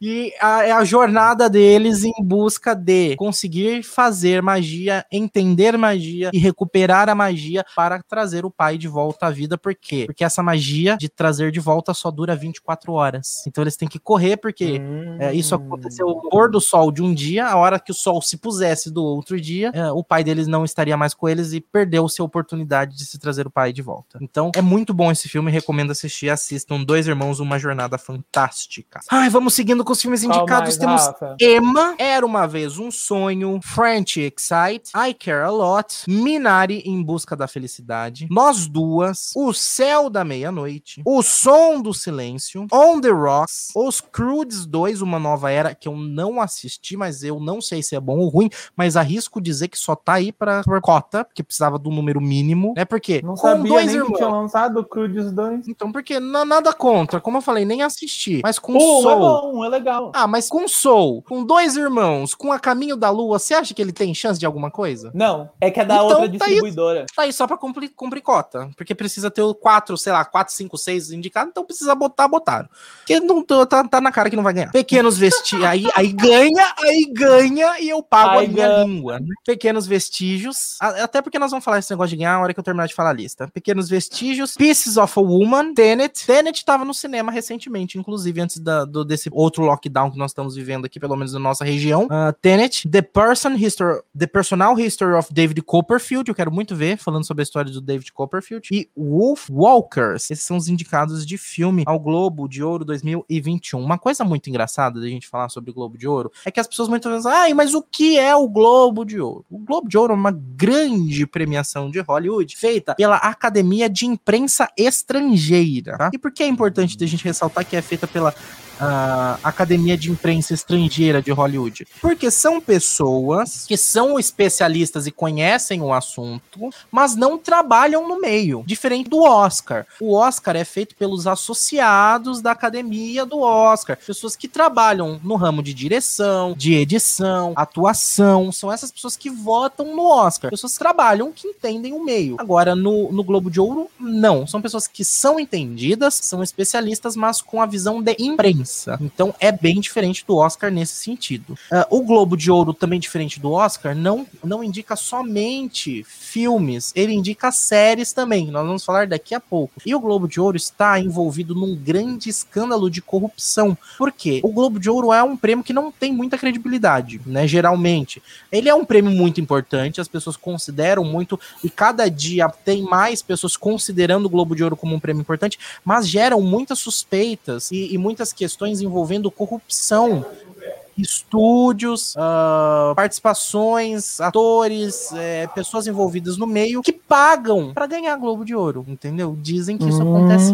E a, é a jornada deles em busca de conseguir fazer magia magia, entender magia e recuperar a magia para trazer o pai de volta à vida. Por quê? Porque essa magia de trazer de volta só dura 24 horas. Então eles têm que correr, porque hum. é, isso aconteceu no pôr do sol de um dia, a hora que o sol se pusesse do outro dia, é, o pai deles não estaria mais com eles e perdeu-se a oportunidade de se trazer o pai de volta. Então é muito bom esse filme, recomendo assistir. Assistam Dois Irmãos, Uma Jornada Fantástica. Ai, vamos seguindo com os filmes indicados. Temos? Emma, Era Uma Vez Um Sonho, French Excite, I Care A Lot, Minari Em Busca da Felicidade, Nós Duas, O Céu da Meia-Noite, O Som do Silêncio, On The Rocks, Os Crudes 2, Uma Nova Era, que eu não assisti, mas eu não sei se é bom ou ruim, mas arrisco dizer que só tá aí pra, pra cota, porque precisava do número mínimo, né? Porque não sabia dois nem irmãos, que tinha lançado o Crudes 2. Então, porque nada contra, como eu falei, nem assisti, mas com Pô, Soul... é bom, é legal. Ah, mas com Soul, com dois irmãos, com A Caminho da Lua, você acha que ele tem chance de alguma coisa? Não, é que é da então, outra distribuidora. Tá aí, tá aí só pra cumprir, cumprir cota, porque precisa ter o 4, sei lá, 4, 5, 6 indicado, então precisa botar, botaram. Porque não, tá, tá na cara que não vai ganhar. Pequenos vestígios, aí, aí ganha, aí ganha e eu pago aí a minha ganha. língua. Né? Pequenos vestígios, até porque nós vamos falar esse negócio de ganhar na hora que eu terminar de falar a lista. Pequenos vestígios, Pieces of a Woman, Tenet. Tenet tava no cinema recentemente, inclusive antes da, do, desse outro lockdown que nós estamos vivendo aqui, pelo menos na nossa região. Uh, Tenet, The Person History, The Personal History of David Copperfield, eu quero muito ver, falando sobre a história do David Copperfield. E Wolf Walkers, esses são os indicados de filme ao Globo de Ouro 2021. Uma coisa muito engraçada da gente falar sobre o Globo de Ouro é que as pessoas muitas vezes, ai, mas o que é o Globo de Ouro? O Globo de Ouro é uma grande premiação de Hollywood feita pela Academia de Imprensa Estrangeira. Tá? E por que é importante a gente ressaltar que é feita pela a Academia de Imprensa Estrangeira de Hollywood? Porque são pessoas que são especialistas e conhecem o assunto, mas não trabalham no meio, diferente do Oscar. O Oscar é feito pelos associados da academia do Oscar, pessoas que trabalham no ramo de direção, de edição, atuação, são essas pessoas que votam no Oscar. Pessoas que trabalham, que entendem o meio. Agora, no, no Globo de Ouro, não. São pessoas que são entendidas, são especialistas, mas com a visão de imprensa pensa. Então é bem diferente do Oscar nesse sentido. Uh, o Globo de Ouro, também diferente do Oscar, não, não indica somente filmes, ele indica séries também. Nós vamos falar daqui a pouco. E o Globo de Ouro está envolvido num grande escândalo de corrupção. Por quê? O Globo de Ouro é um prêmio que não tem muita credibilidade, né? Geralmente. Ele é um prêmio muito importante, as pessoas consideram muito, e cada dia tem mais pessoas considerando o Globo de Ouro como um prêmio importante, mas geram muitas suspeitas e, e muitas questões questões envolvendo corrupção estúdios, uh, participações, atores, é, pessoas envolvidas no meio que pagam para ganhar Globo de Ouro, entendeu? Dizem que isso acontece.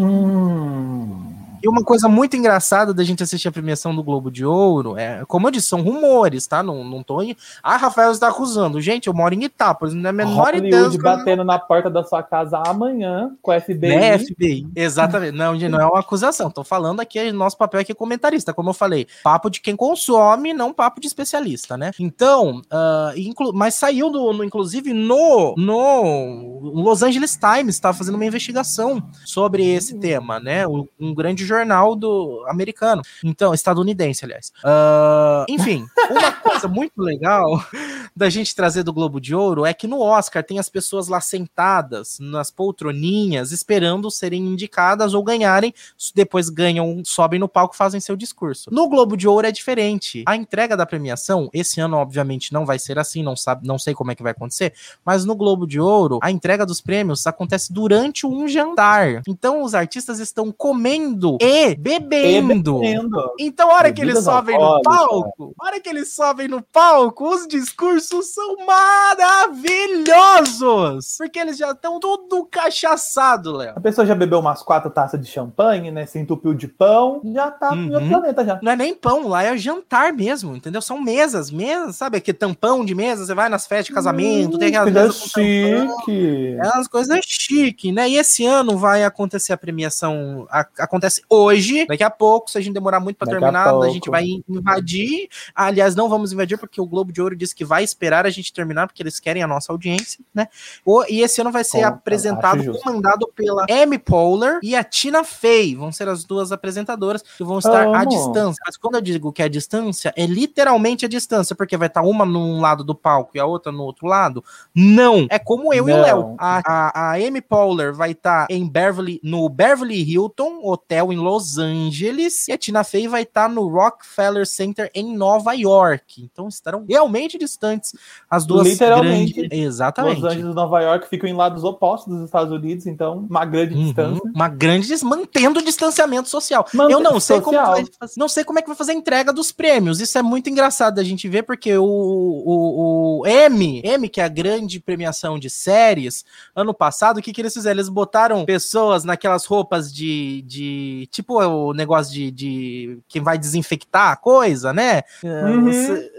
Hum. E uma coisa muito engraçada da gente assistir a premiação do Globo de Ouro é, como eu disse, são rumores, tá? Não, não tô em. Ah, Rafael está acusando. Gente, eu moro em Itápolis, não é a menor Hollywood ideia. batendo na porta da sua casa amanhã com o FBI. Né, FBI. Exatamente. Não, não é uma acusação. Tô falando aqui, nosso papel aqui é comentarista, como eu falei. Papo de quem consome, não papo de especialista, né? Então, uh, inclu... mas saiu, do, no, inclusive, no, no Los Angeles Times, estava fazendo uma investigação sobre esse tema, né? Um grande jornal jornal do americano. Então, estadunidense, aliás. Uh, enfim, uma coisa muito legal da gente trazer do Globo de Ouro é que no Oscar tem as pessoas lá sentadas nas poltroninhas esperando serem indicadas ou ganharem, depois ganham, sobem no palco, fazem seu discurso. No Globo de Ouro é diferente. A entrega da premiação, esse ano obviamente não vai ser assim, não sabe, não sei como é que vai acontecer, mas no Globo de Ouro, a entrega dos prêmios acontece durante um jantar. Então os artistas estão comendo e bebendo. E bebendo. Então, a hora Bebida que eles sobem no palco, a hora que eles sobem no palco, os discursos são maravilhosos. Porque eles já estão tudo cachaçado, Léo. A pessoa já bebeu umas quatro taças de champanhe, né? Se entupiu de pão, já tá uhum. no planeta já. Não é nem pão, lá é jantar mesmo, entendeu? São mesas, mesas, sabe? Aquele tampão de mesa, você vai nas festas de casamento, hum, tem aquelas mesas chique. É umas coisas chique, né? E esse ano vai acontecer a premiação, a, acontece hoje, Daqui a pouco, se a gente demorar muito para terminar, a, a, gente vai invadir. Aliás, não vamos invadir porque o Globo de Ouro disse que vai esperar a gente terminar, porque eles querem a nossa audiência, né? E esse ano vai ser apresentado, comandado pela Amy Poehler e a Tina Fey. Vão ser as duas apresentadoras que vão estar Amo. à distância. Mas quando eu digo que é a distância, é literalmente a distância, porque vai estar uma num lado do palco e a outra no outro lado. Não! É como eu Não. e o Léo. A, a, a Amy Poehler vai estar em Beverly, no Beverly Hilton Hotel em Los Angeles, e a Tina Fey vai estar no Rockefeller Center em Nova York. Então estarão realmente distantes as duas Literalmente. Grandes... Exatamente. Los Angeles e Nova York ficam em lados opostos dos Estados Unidos, então uma grande uhum. distância. Uma grande mantendo o distanciamento social. Eu não sei social. como vai não sei como é que vai fazer a entrega dos prêmios. Isso é muito engraçado a gente ver porque o, o, o M, M que é a grande premiação de séries, ano passado, o que que eles fizeram? Eles botaram pessoas naquelas roupas de, de tipo o negócio de, de quem vai desinfectar a coisa, né? Uhum.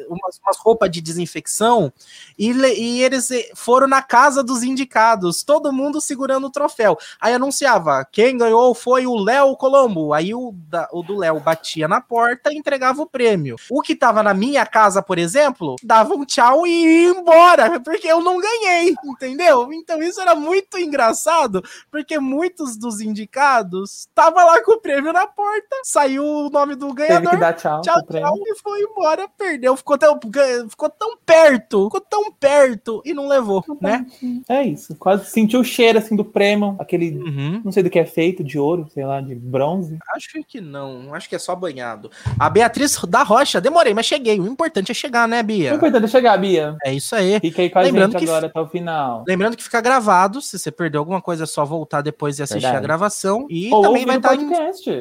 Umas, umas roupas de desinfecção e, e eles foram na casa dos indicados, todo mundo segurando o troféu. Aí anunciava, quem ganhou foi o Léo Colombo. Aí o, da, o do Léo batia na porta e entregava o prêmio. O que tava na minha casa, por exemplo, dava um tchau e ia embora, porque eu não ganhei, entendeu? Então isso era muito engraçado, porque muitos dos indicados tava lá com o prêmio na porta, saiu o nome do ganhador. Teve que dar tchau, tchau, tchau e foi embora, perdeu, ficou tão, ficou tão perto, ficou tão perto e não levou, né? É isso, quase sentiu o cheiro assim do prêmio, aquele, uhum. não sei do que é feito, de ouro, sei lá, de bronze. Acho que não, acho que é só banhado. A Beatriz da Rocha, demorei, mas cheguei. O importante é chegar, né, Bia? O importante é chegar, Bia. É isso aí. Fica aí com a lembrando gente que, agora até o final. Lembrando que fica gravado, se você perdeu alguma coisa, é só voltar depois e assistir Verdade. a gravação. E Ou também vai estar em...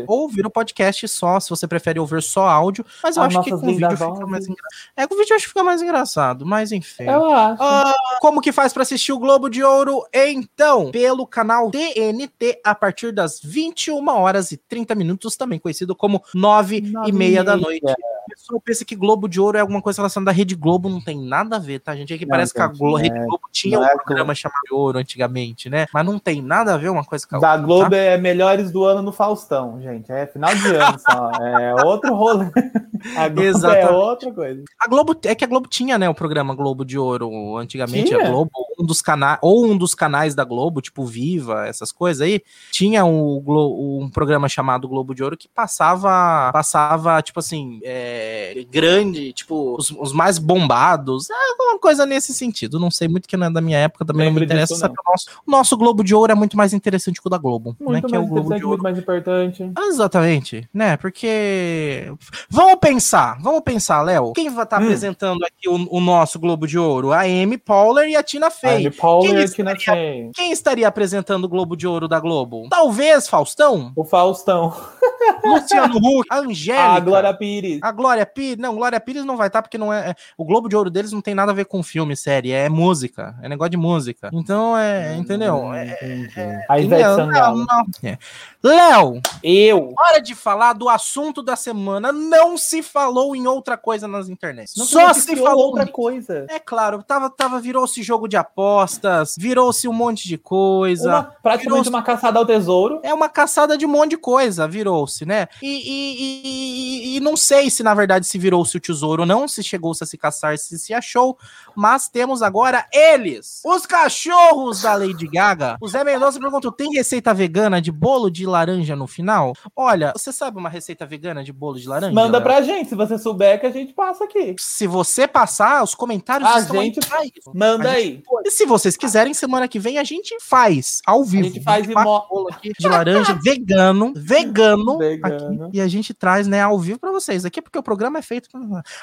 Ou ouvir o podcast só, se você prefere ouvir só áudio. Mas eu As acho que com o vídeo fica mais engraçado. É, com o vídeo eu acho que fica mais engraçado, mas enfim. Eu acho. Uh, como que faz para assistir o Globo de Ouro? Então, pelo canal TNT, a partir das 21 horas e 30 minutos, também conhecido como 9 e meia da noite. O pessoal pensa que Globo de Ouro é alguma coisa relacionada à Rede Globo, não tem nada a ver, tá, gente? Aqui não, parece gente, que a Globo, é... Rede Globo tinha um é programa Globo. chamado Ouro antigamente, né? Mas não tem nada a ver uma coisa com a outra. Da Globo tá? é melhores do ano no Faustão, gente. É final de ano só. é outro rolê. A Globo é Exatamente. é outra coisa. A Globo, é que a Globo tinha, né, o programa Globo de Ouro antigamente. Tinha? A Globo, um dos canais, ou um dos canais da Globo, tipo Viva, essas coisas aí, tinha um, um programa chamado Globo de Ouro que passava, passava tipo assim, é, grande, tipo, os, os, mais bombados, alguma coisa nesse sentido. Não sei muito que não é da minha época, também não me interessa. Não. O, nosso, o nosso Globo de Ouro é muito mais interessante que o da Globo, muito né? Que é o Globo de Ouro. Muito mais importante. Exatamente, né? Porque vamos pensar, vamos pensar, Léo. Quem vai tá hum. apresentando aqui o, o, nosso Globo de Ouro? A Amy Poehler e a Tina Fey. Amy Poehler e a Tina Fey. Quem estaria apresentando o Globo de Ouro da Globo? Talvez Faustão? O Faustão. Luciano Huck, a Angélica. A Glória Pires. A Glória Pires. Não, Glória Pires não vai estar tá porque não é, é, O Globo de Ouro deles não tem nada a ver com filme, série. É música. É negócio de música. Então, é. Hum, entendeu? É, é, a Ivete Sangalo. É. Léo, eu. Hora de falar do assunto da semana. Não se falou em outra coisa nas internet. Não Só se falou outra coisa. É claro, tava, tava virou-se jogo de apostas, virou-se um monte de coisa. Uma, praticamente uma caçada ao tesouro. É uma caçada de um monte de coisa, virou-se, né? E, e, e, e, não sei se na verdade se virou-se o tesouro ou não, se chegou-se a se caçar, se se achou. Mas temos agora eles, os cachorros da Lady Gaga. O Zé Mendonça perguntou: tem receita vegana de bolo de laranja no final? Olha, você sabe uma receita vegana de bolo de laranja? Manda pra gente, se você souber que a gente passa aqui. Se você passar, os comentários a gente faz. Manda aí. E se vocês quiserem, semana que vem a gente faz ao vivo. A gente faz, a gente faz bolo aqui de laranja vegano, vegano, vegano. Aqui, e a gente traz, né, ao vivo para vocês aqui, porque o programa é feito pra...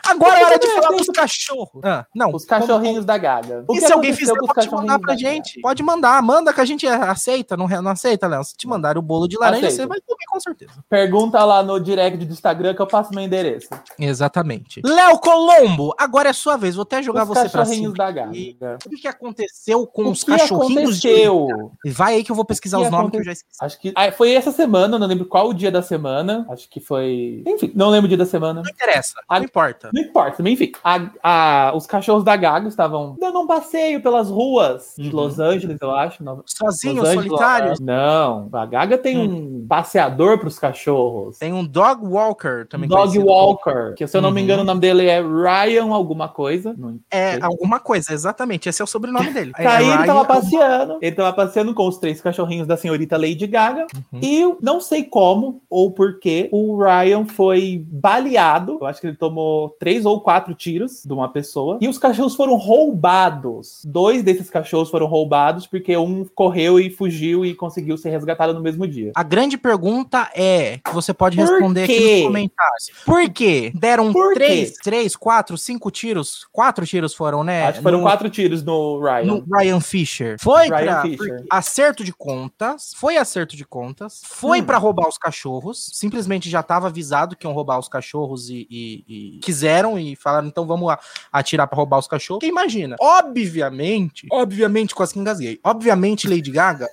Agora é hora de falar dos cachorros. Ah, não. Os cachorrinhos como... da Gaga. O e se alguém fizer, pode mandar pra gente. Pode mandar, manda que a gente aceita, não, não aceita, Léo? Se te mandar o bolo de laranja, Aceito. você vai comer com certeza. Pergunta lá no direct do Instagram que eu passo meu endereço. Exatamente. Léo Colombo, agora é sua vez. Vou até jogar os você pra cima. Da Gaga. O que aconteceu com o os cachorrinhos aconteceu? de Vai aí que eu vou pesquisar os nomes aconte... que eu já esqueci. Acho que ah, foi essa semana, não lembro qual o dia da semana. Acho que foi. Enfim, não lembro o dia da semana. Não interessa, a... não importa. Não importa, enfim. A, a, os cachorros da Gaga estavam dando um passeio pelas ruas de uhum. Los Angeles, eu acho. Sozinhos, solitários? Não. A Gaga tem hum. um passeador para os cachorros. Tem um dog walker também. Dog conhecido. Walker, que se eu não me Uhum. engano o nome dele é Ryan alguma coisa. Não É, alguma coisa, exatamente. Esse é o sobrenome dele. Tá Aí é ele tava Ryan- passeando. Ele tava passeando com os três cachorrinhos da senhorita Lady Gaga. Uhum. E eu não sei como ou porquê o Ryan foi baleado. Eu acho que ele tomou três ou quatro tiros de uma pessoa. E os cachorros foram roubados. Dois desses cachorros foram roubados porque um correu e fugiu e conseguiu ser resgatado no mesmo dia. A grande pergunta é, que você pode Por responder aqui nos comentários. Por quê? Deram Por três, quê? três, quatro, cinco tiros? Quatro tiros foram, né? acho que foram No- quatro tiros no Ryan. no Ryan Fisher. Foi Ryan pra Fisher. acerto de contas, foi acerto de contas, foi Hum. pra roubar os cachorros, simplesmente já tava avisado que iam roubar os cachorros e, e- e quiseram e falaram, então vamos atirar pra roubar os cachorros. Porque imagina, obviamente, obviamente, quase que engasguei, obviamente Lady Gaga...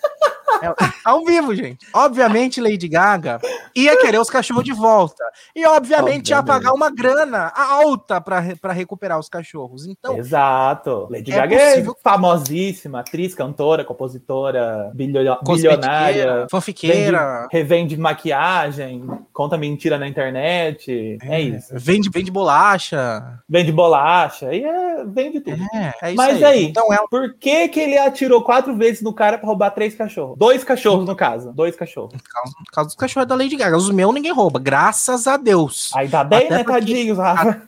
é- ao vivo, gente. Obviamente, Lady Gaga ia querer os cachorros de volta. E, obviamente, ia pagar uma grana alta pra recuperar os cachorros. Então, Exato. Lady é Gaga possível- é famosíssima, atriz, cantora, compositora, bilionária. fanfiqueira, Vende, revende maquiagem, conta mentira na internet. É, isso. Vende, vende bolacha. Vende bolacha. E é, vende tudo. É, é isso Mas aí. aí? Então ela. Por que, que ele atirou quatro vezes no cara pra roubar três cachorros? Dois cachorros, no caso. Dois cachorros. Por causa, por causa dos cachorros da Lady Gaga. Os meus ninguém rouba. Graças a Deus. Dá bem, Até né, porque- tadinhos, Rafa?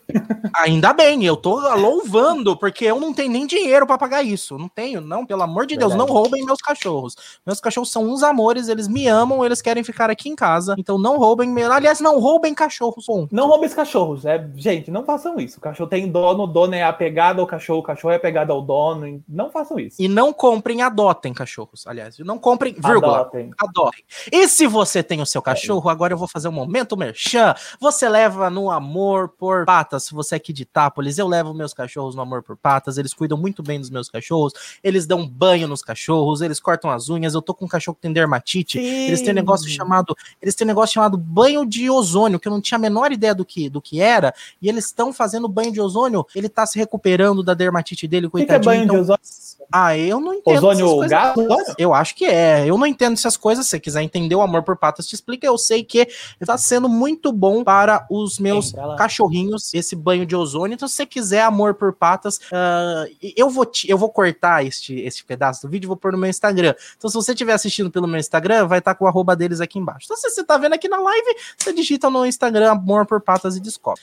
Ainda bem, eu tô louvando, porque eu não tenho nem dinheiro pra pagar isso. Não tenho, não, pelo amor de Deus, Verdade. não roubem meus cachorros. Meus cachorros são uns amores, eles me amam, eles querem ficar aqui em casa. Então não roubem, aliás, não roubem cachorros. Bom, Não roubem os cachorros. É, gente, não façam isso. O cachorro tem dono, o dono é apegado ao cachorro, o cachorro é apegado ao dono. Não façam isso. E não comprem, adotem cachorros. Aliás, não comprem, vírgula. Adotem. Adotem. E se você tem o seu cachorro, agora eu vou fazer um momento merchan. Você leva no amor por patas. Se você é aqui de Itápolis, eu levo meus cachorros no amor por patas. Eles cuidam muito bem dos meus cachorros. Eles dão banho nos cachorros, eles cortam as unhas. Eu tô com um cachorro que tem dermatite. Eles têm um negócio chamado, eles têm um negócio chamado banho de ozônio, que eu não tinha a menor ideia do que, do que era, e eles estão fazendo banho de ozônio, ele tá se recuperando da dermatite dele, O que, que é coitadinho. banho de então- ozônio? Ah, eu não entendo. Ozônio gás? Eu acho que é. Eu não entendo essas coisas. Se você quiser entender o amor por patas, te explica. Eu sei que está sendo muito bom para os meus cachorrinhos esse banho de ozônio. Então, se você quiser amor por patas, ah, eu vou te- eu vou cortar este, este pedaço do vídeo e vou pôr no meu Instagram. Então, se você estiver assistindo pelo meu Instagram, vai estar com o arroba deles aqui embaixo. Então, se você está vendo aqui na live, você digita no Instagram amor por patas e descobre.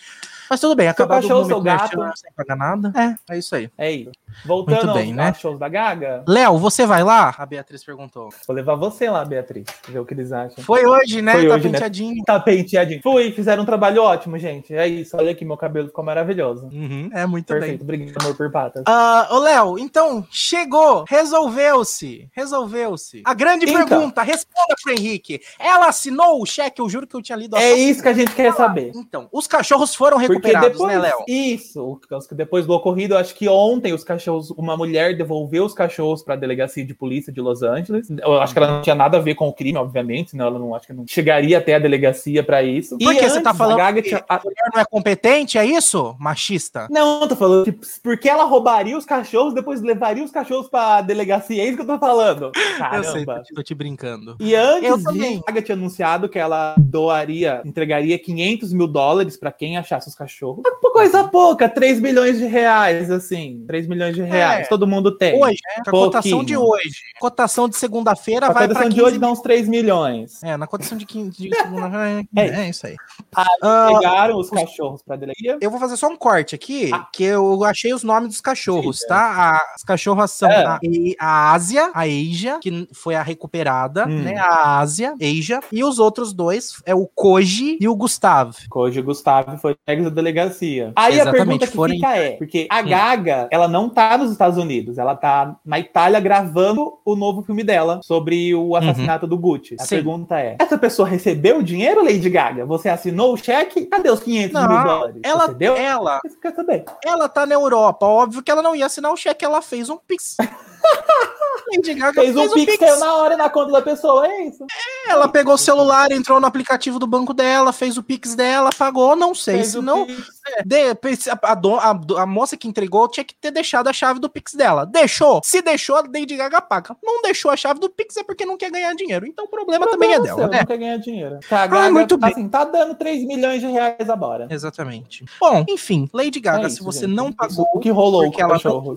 Mas tudo bem, acabou cachorro, seu gato. sem pagar nada. É, é isso aí. É isso. Voltando Muito bem, aos, né? shows da Gaga, Léo, você vai lá? A Beatriz perguntou. vou levar você lá, Beatriz, ver o que eles acham. Foi hoje, né? Foi tá hoje, né? penteadinho. Tá penteadinho. Fui, fizeram um trabalho ótimo, gente. É isso. Olha aqui, meu cabelo ficou maravilhoso. Uhum, é muito Perfeito. bem. Obrigado, amor por patas. Ah, ô Léo, então, chegou, resolveu-se, resolveu-se. A grande Então. pergunta, responda pro Henrique. Ela assinou o cheque, eu juro que eu tinha lido a É isso que a gente quer saber. Então, os cachorros foram Porque recuperados, depois, né, Léo? isso, depois do ocorrido, acho que ontem os cachorros, uma mulher devolveu os cachorros para a delegacia de polícia de Los Angeles. Eu acho que ela não tinha nada a ver com o crime, obviamente, senão ela não acho que não chegaria até a delegacia para isso. Por que você tá a falando tinha- a- a mulher não é competente, é isso? Machista? Não, tô falando tipo, porque ela roubaria os cachorros, depois levaria os cachorros para a delegacia. É isso que eu tô falando. Eu sei, Caramba. tô te, tô te brincando. E antes Eu disso, também. a Gaga tinha anunciado que ela doaria, entregaria 500 mil dólares para quem achasse os cachorros. É uma coisa pouca, 3 milhões de reais, assim. 3 milhões de reais, É. todo mundo tem. Hoje, né? A cotação de hoje. Cotação de segunda-feira A vai pra cotação 15 de hoje dá uns 3 milhões. É, na cotação de 15 de segunda-feira. É É, é isso aí. Aí Ah, Pegaram os cachorros pra delegacia. Eu vou fazer só um corte aqui, Ah. que eu achei os nomes dos cachorros, Sim, tá? A- as cachorras são É. a, E- a Ásia, a Asia, que foi a recuperada, Hum. né? A Ásia, Asia. E os outros dois é o Koji e o Gustavo. Hoje o Gustavo foi pego da delegacia. Aí a Exatamente, pergunta que fica é, porque a. Gaga, ela não tá nos Estados Unidos, ela tá na Itália gravando o novo filme dela sobre o assassinato do Gucci. A Uhum. Sim. pergunta é, essa pessoa recebeu o dinheiro, Lady Gaga? Você assinou o cheque? Cadê os 500 mil Não, dólares? ela, Você deu? ela, ela tá na Europa. Óbvio que ela não ia assinar o cheque, ela fez um pix. Lady Gaga Fez um pix, na hora na conta da pessoa, é isso? Ela pegou o celular, entrou no aplicativo do banco dela, fez o Pix dela, pagou, não sei. Fez Se não, de- a, a a moça que entregou tinha que ter deixado a chave do Pix dela. Deixou. Se deixou, a Lady Gaga paga. Não deixou a chave do Pix é porque não quer ganhar dinheiro. Então o problema também é dela, seu, né? Não quer ganhar dinheiro. A Gaga, muito tá, bem. assim, tá dando 3 milhões de reais agora. Exatamente. Bom, enfim, Lady Gaga, É se isso, você gente. não pagou. O que rolou com ela não?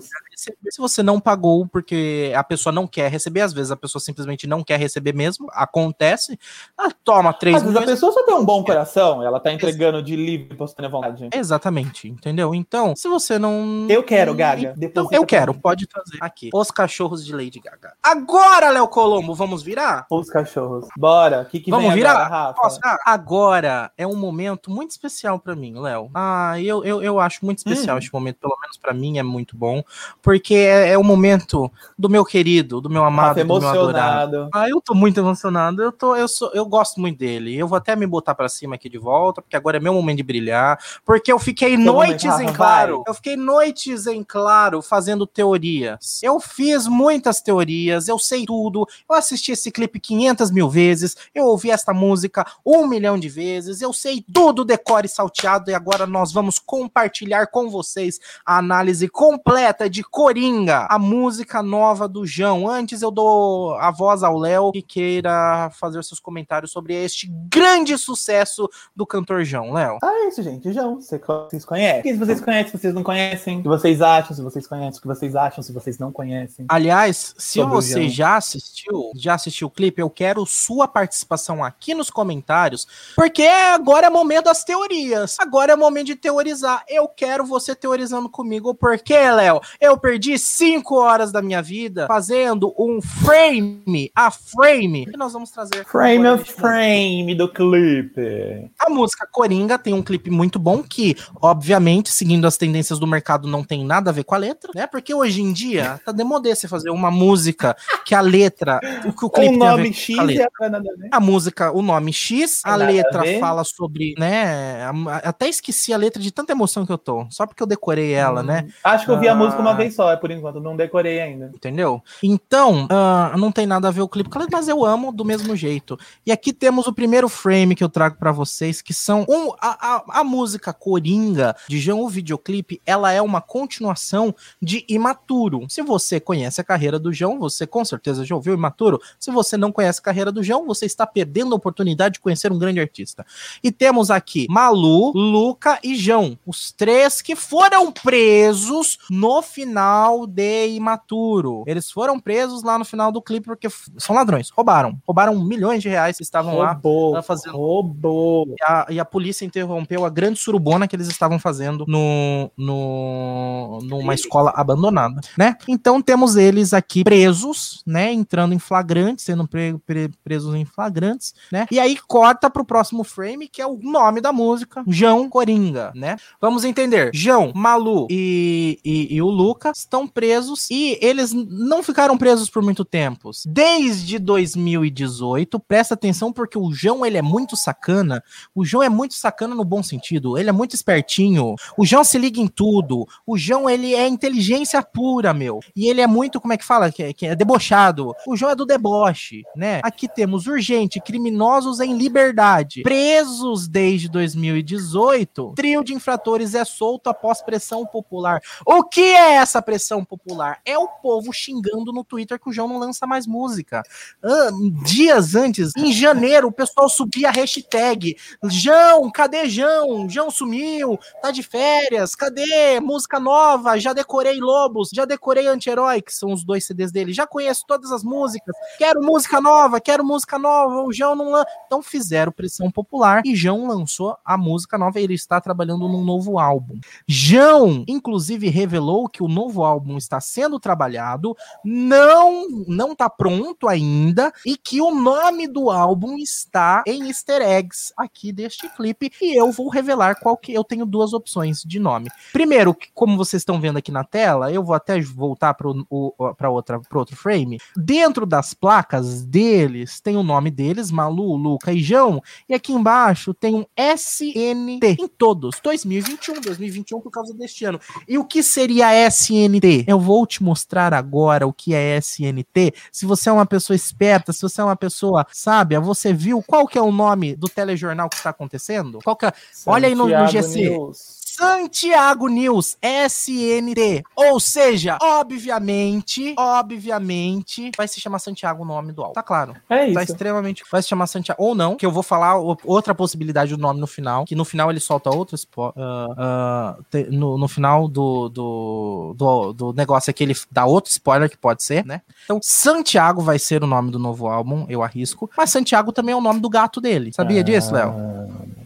Receber, Se você não pagou porque a pessoa não quer receber, às vezes a pessoa simplesmente não quer receber mesmo, acontece. Ah, toma 3 Às vezes a milhões. pessoa só tem um bom coração, ela tá entregando de livre postando à vontade. Exatamente, entendeu? Então, se você não. Eu quero, Gaga. Então, eu pra quero, pode fazer. Aqui. Os cachorros de Lady Gaga. Agora, Léo Colombo, vamos virar? Os cachorros. Bora. O que, que Vamos vem virar? agora, agora é um momento muito especial pra mim, Léo. Ah, eu, eu, eu acho muito especial Hum. este momento, pelo menos pra mim é muito bom, porque é, é o momento do meu querido, do meu amado, Rafa do meu adorado. emocionado. Ah, eu tô muito emocionado. Eu tô, eu sou, eu gosto muito dele. Eu vou até me botar pra cima aqui de volta, porque agora é meu momento de brilhar, porque eu fiquei noites em claro. vai. Eu fiquei noites em claro fazendo teorias. Eu fiz muitas teorias, eu sei tudo. Eu assisti esse clipe 500 mil vezes, eu ouvi esta música um milhão de vezes, eu sei tudo decore salteado e agora nós vamos compartilhar com vocês a análise completa de Coringa, a música nova do João. Antes eu dou a voz ao Léo que queira fazer seus comentários sobre este grande sucesso do cantor João. Léo. Ah, é isso, gente. João, vocês conhecem? Se vocês conhecem, se vocês não conhecem. O que vocês acham, se vocês conhecem. O que vocês acham, se vocês não conhecem. Aliás, se você já assistiu, já assistiu o clipe, eu quero sua participação aqui nos comentários, porque agora é momento das teorias. Agora é momento de teorizar. Eu quero você teorizando comigo, porque, Léo, eu perdi cinco horas da minha vida fazendo um frame a frame. E nós vamos trazer Frame of frame do clipe. a música Coringa tem um clipe muito bom que, obviamente, seguindo as tendências do mercado, não tem nada a ver com a letra, né? Porque hoje em dia tá demodê você fazer uma música que a letra, o que o clipe a ver nome com X a letra. e a a. A música, o nome X, a Nada a letra ver. fala sobre, né? a- Até esqueci a letra de tanta emoção que eu tô, só porque eu decorei ela, né? Acho que eu vi a Ah. música uma vez só, é por enquanto. Não decorei ainda. Entendeu? Então, ah, não tem nada a ver o clipe mas eu amo do mesmo jeito. E aqui temos o primeiro frame que eu trago pra vocês, que são um, a, a, a música Coringa de João, o videoclipe, ela é uma continuação de Imaturo. Se você conhece a carreira do João, você com certeza já ouviu Imaturo. Se você não conhece a carreira do João, você está perdendo a oportunidade de conhecer um grande artista. E temos aqui Malu, Luca e João, os três que foram presos no final de Imaturo. Eles foram presos lá no final do clipe porque são ladrões, roubaram. Roubaram milhões de reais que estavam lá. Roubou. tá fazendo- Roubou. E a, e a polícia interrompeu a grande surubona que eles estavam fazendo no, no, numa escola abandonada, né? Então temos eles aqui presos, né? Entrando em flagrantes, sendo pre- pre- presos em flagrantes, né? E aí corta pro próximo frame, que é o nome da música, João Coringa, né? Vamos entender. João, Malu e, e, e o Luca estão presos e eles não ficaram presos por muito tempo. Desde 2018, presta atenção porque o João ele é muito sacana. O João é muito sacana no bom sentido. Ele é muito espertinho. O João se liga em tudo. O João ele é inteligência pura, meu. E ele é muito, como é que fala? Que, que é debochado. O João é do deboche, né? Aqui temos urgente, criminosos em liberdade, presos desde 2018. Trio de infratores é solto após pressão popular. O que é essa pressão popular? É o povo xingando no Twitter que o João não lança mais música. Ah, dias antes, em janeiro, o pessoal subia a hashtag João, cadê João? João sumiu, tá de férias, cadê música nova? Já decorei Lobos, já decorei Anti-Herói, que são os dois CDs dele, já conheço todas as músicas, quero música nova, quero música nova, o João não lan... Então fizeram pressão popular e João lançou a música nova e ele está trabalhando num novo álbum. João, inclusive, revelou que o novo álbum está sendo trabalhado, não não tá pronto ainda e que o nome do álbum está em easter eggs aqui deste clipe e eu vou revelar qual que eu tenho duas opções de nome. Primeiro, como vocês estão vendo aqui na tela, eu vou até voltar para outra para outro frame. Dentro das placas deles tem o nome deles, Malu, Luca e João, e aqui embaixo tem um SNT em todos, 2021, 2021 por causa deste ano. E o que seria SNT? Eu vou te mostrar agora o que é SNT. Se você é uma pessoa esperta, se você é uma pessoa pessoa sábia, você viu qual que é o nome do telejornal que está acontecendo? Qual que é? Olha aí no, no GC. News. Santiago News, SNT. Ou seja, obviamente, obviamente, vai se chamar Santiago o nome do álbum. Tá claro. É Tá isso. extremamente. Vai se chamar Santiago. Ou não, que eu vou falar outra possibilidade do nome no final. Que no final ele solta outro spo- ah, ah, te- no, no final do, do, do, do negócio aqui, ele dá outro spoiler que pode ser, né? Então, Santiago vai ser o nome do novo álbum, eu arrisco. Mas Santiago também é o nome do gato dele. Sabia disso, Léo?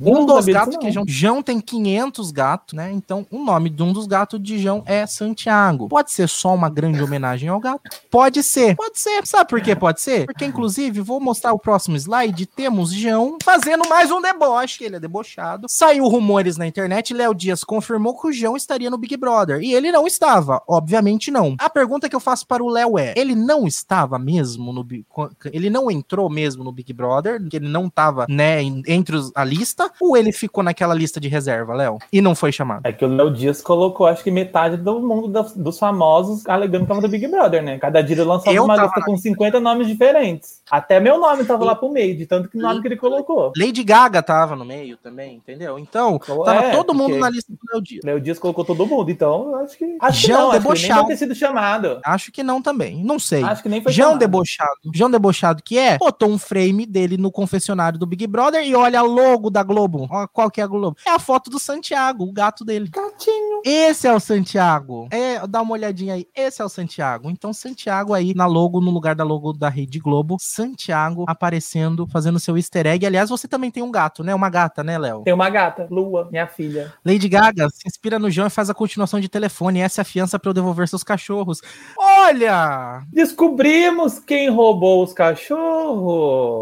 Um dos gatos que João tem 500 gatos, né? Então, o nome de um dos gatos de João é Santiago. Pode ser só uma grande homenagem ao gato? Pode ser. Pode ser. Sabe por que pode ser? Porque, inclusive, vou mostrar o próximo slide. Temos João fazendo mais um deboche. Ele é debochado. Saiu rumores na internet. Léo Dias confirmou que o João estaria no Big Brother. E ele não estava. Obviamente não. A pergunta que eu faço para o Léo é: ele não estava mesmo no Big Ele não entrou mesmo no Big Brother? Ele não estava, né, entre os- a lista? Ou ele ficou naquela lista de reserva, Léo? E não foi chamado? É que o Léo Dias colocou, acho que metade do mundo dos, dos famosos alegando que tava do Big Brother, né? Cada dia ele lançava uma lista na com 50 nomes diferentes. Até meu nome tava lá pro meio, de tanto que nome que ele colocou. Lady Gaga tava no meio também, entendeu? Então, Então, tava é, todo mundo porque- na lista do Léo Dias. Léo Dias colocou todo mundo, então acho que. Acho que João não, acho que debochado. deve ter sido chamado. Acho que não também. Não sei. Acho que nem foi João chamado. debochado. João debochado que é, botou um frame dele no confessionário do Big Brother e olha a logo da Globo. Olha qual que é a Globo. É a foto do Santiago, o gato dele. Gatinho. Esse é o Santiago. É, dá uma olhadinha aí. Esse é o Santiago. Então, Santiago aí na logo, no lugar da logo da Rede Globo. Santiago aparecendo, fazendo seu easter egg. Aliás, você também tem um gato, né? Uma gata, né, Léo? Tem uma gata, Lua, minha filha. Lady Gaga se inspira no João e faz a continuação de telefone. Essa é a fiança para eu devolver seus cachorros. Olha! Descobrimos quem roubou os cachorros.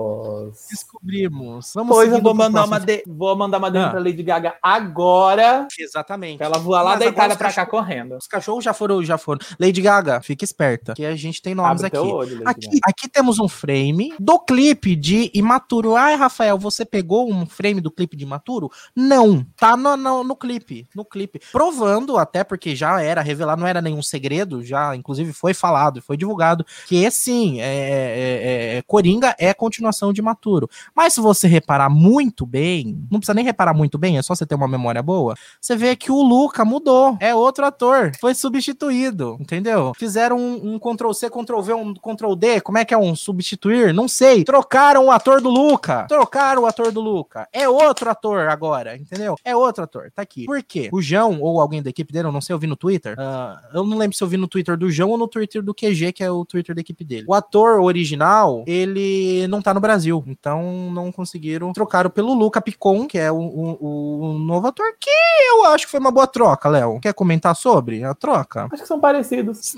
Descobrimos. Vamos Pois eu vou mandar uma, de... vou mandar uma DM Ah. pra Lady Gaga agora. Exatamente. Pra ela voar lá Mas da Itália pra cá correndo. Os cachorros já foram, já foram. Lady Gaga, fica esperta, que a gente tem nomes Abre aqui. olho, Aqui, aqui temos um frame do clipe de Imaturo. Ai, Rafael, você pegou um frame do clipe de Imaturo? Não, tá no, no, no clipe, no clipe. Provando, até porque já era revelado, não era nenhum segredo, já inclusive foi falado, foi divulgado, que sim, é, é- é- Coringa é continuação de Imaturo. Mas se você reparar muito bem, não precisa nem reparar muito bem, é só você ter uma memória boa, você vê que o Luca mudou, é outro ator, foi substituído, entendeu? Fizeram um, um Ctrl-C, Ctrl-V, um Ctrl-D, como é que é um substituir? Não sei. Trocaram o ator do Luca, trocaram o ator do Luca, é outro ator agora, entendeu? É outro ator, tá aqui. Por quê? O João, ou alguém da equipe dele, eu não sei, eu vi no Twitter, ah, eu não lembro se eu vi no Twitter do João ou no Twitter do QG, que é o Twitter da equipe dele. O ator original, ele não tá no Brasil, então não conseguiram. Trocaram pelo Luca Picon, que é o, o- o novo ator, que eu acho que foi uma boa troca, Léo. Quer comentar sobre a troca? Acho que são parecidos.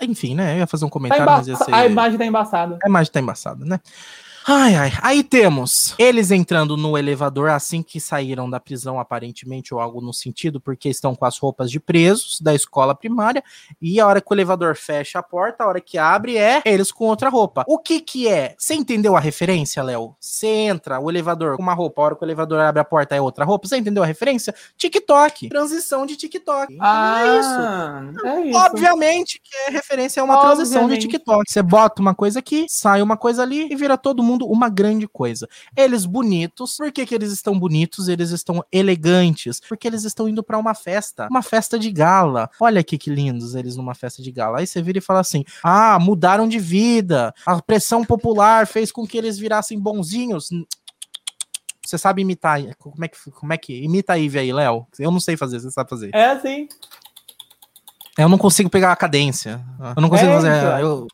Enfim, né? Eu ia fazer um Tá comentário, emba... mas ia ser... A imagem tá embaçada. A imagem tá embaçada, né? Ai, ai. Aí temos eles entrando no elevador assim que saíram da prisão, aparentemente, ou algo no sentido, porque estão com as roupas de presos da escola primária. E a hora que o elevador fecha a porta, a hora que abre é eles com outra roupa. O que que é? Você entendeu a referência, Léo? Você entra, o elevador com uma roupa, a hora que o elevador abre a porta é outra roupa. Você entendeu a referência? TikTok. Transição de TikTok. é isso. Ah, é isso. Obviamente que é referência a uma transição de Obviamente. TikTok. Você bota uma coisa aqui, sai uma coisa ali e vira todo mundo uma grande coisa. Eles bonitos, por que, que eles estão bonitos? Eles estão elegantes, porque eles estão indo pra uma festa, uma festa de gala. Olha aqui que lindos eles numa festa de gala. Aí você vira e fala assim: ah, mudaram de vida, a pressão popular fez com que eles virassem bonzinhos. Você sabe imitar? Como é que, como é que imita a Ivy aí, Léo? Eu não sei fazer, você sabe fazer. É assim. Eu não consigo pegar a cadência. Eu não consigo É, fazer. então. eu-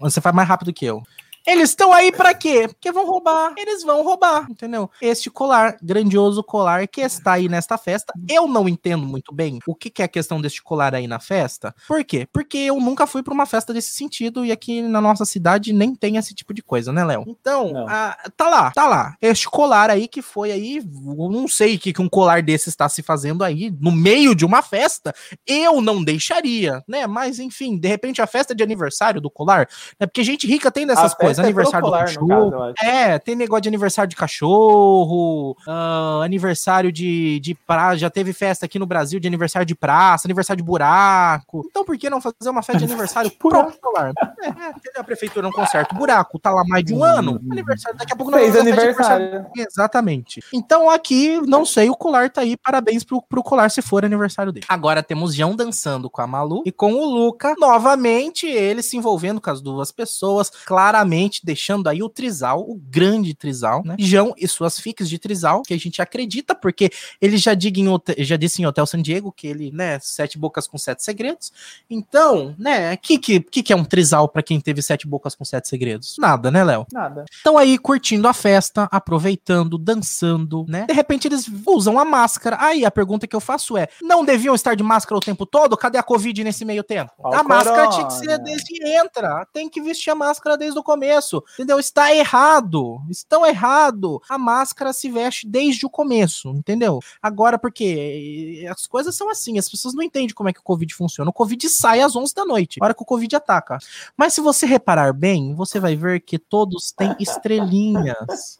Você faz mais rápido que eu. Eles estão aí pra quê? Porque vão roubar. Eles vão roubar, entendeu? Este colar, grandioso colar que está aí nesta festa. Eu não entendo muito bem o que, que é a questão deste colar aí na festa. Por quê? Porque eu nunca fui pra uma festa desse sentido e aqui na nossa cidade nem tem esse tipo de coisa, né, Léo? Então, ah, tá lá, tá lá. Este colar aí que foi aí, eu não sei o que, que um colar desse está se fazendo aí no meio de uma festa. Eu não deixaria, né? Mas enfim, de repente a festa de aniversário do colar, né? Porque gente rica tem dessas a coisas. faz aniversário colar, do cachorro. caso. É, tem negócio de aniversário de cachorro, ah, aniversário de, de praça. Já teve festa aqui no Brasil de aniversário de praça, aniversário de buraco. Então por que não fazer uma festa de aniversário protocolar? É, é, entendeu? a prefeitura não conserta o buraco, tá lá mais de um ano. Aniversário, daqui a pouco não Fez festa de aniversário. Exatamente. Então aqui, não sei, o colar tá aí. Parabéns pro, pro colar se for aniversário dele. Agora temos João dançando com a Malu e com o Luca. Novamente, ele se envolvendo com as duas pessoas, claramente deixando aí o trisal, o grande trisal, né? João e suas fiques de trisal, que a gente acredita, porque ele já, em hotel- já disse em Hotel San Diego que ele, né, sete bocas com sete segredos. Então, né, o que, que, que, é um trisal pra quem teve sete bocas com sete segredos? Nada, né, Léo? Nada. Estão aí curtindo a festa, aproveitando, dançando, né? De repente eles usam a máscara. Aí a pergunta que eu faço é: não deviam estar de máscara o tempo todo? Cadê a Covid nesse meio tempo? A máscara corona. tinha que ser desde que entra. Tem que vestir a máscara desde o começo. Entendeu? Está errado. Estão errado. A máscara se veste desde o começo, entendeu? Agora, porque as coisas são assim, as pessoas não entendem como é que o Covid funciona. O Covid sai às 11 da noite, hora que o Covid ataca. Mas se você reparar bem, você vai ver que todos têm estrelinhas.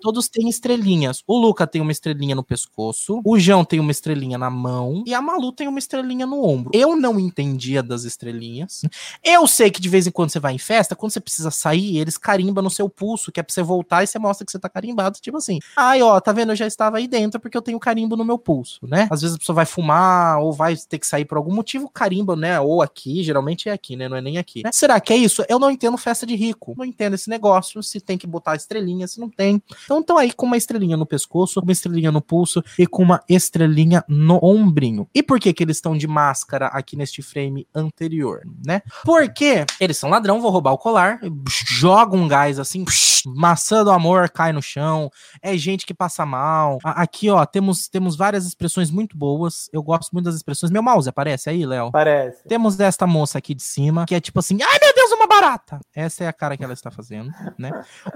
Todos têm estrelinhas. O Luca tem uma estrelinha no pescoço, o João tem uma estrelinha na mão e a Malu tem uma estrelinha no ombro. Eu não entendia das estrelinhas. Eu sei que de vez em quando você vai em festa, quando você precisa sair, eles carimbam no seu pulso, que é pra você voltar e você mostra que você tá carimbado, tipo assim. Ai, ó, tá vendo? Eu já estava aí dentro porque eu tenho carimbo no meu pulso, né? Às vezes a pessoa vai fumar ou vai ter que sair por algum motivo, carimba, né? Ou aqui, geralmente é aqui, né? Não é nem aqui. né? Será que é isso? Eu não entendo festa de rico. Não entendo esse negócio, se tem que botar estrelinha, se não tem. Então estão aí com uma estrelinha no pescoço, uma estrelinha no pulso e com uma estrelinha no ombrinho. E por que que eles estão de máscara aqui neste frame anterior, né? Porque eles são ladrão, vou roubar o colar, joga um gás assim, maçã do amor cai no chão, é gente que passa mal. Aqui, ó, temos, temos várias expressões muito boas. Eu gosto muito das expressões. Meu mouse aparece aí, Léo? Parece. Temos esta moça aqui de cima, que é tipo assim, ai meu Deus, uma barata. Essa é a cara que ela está fazendo, né?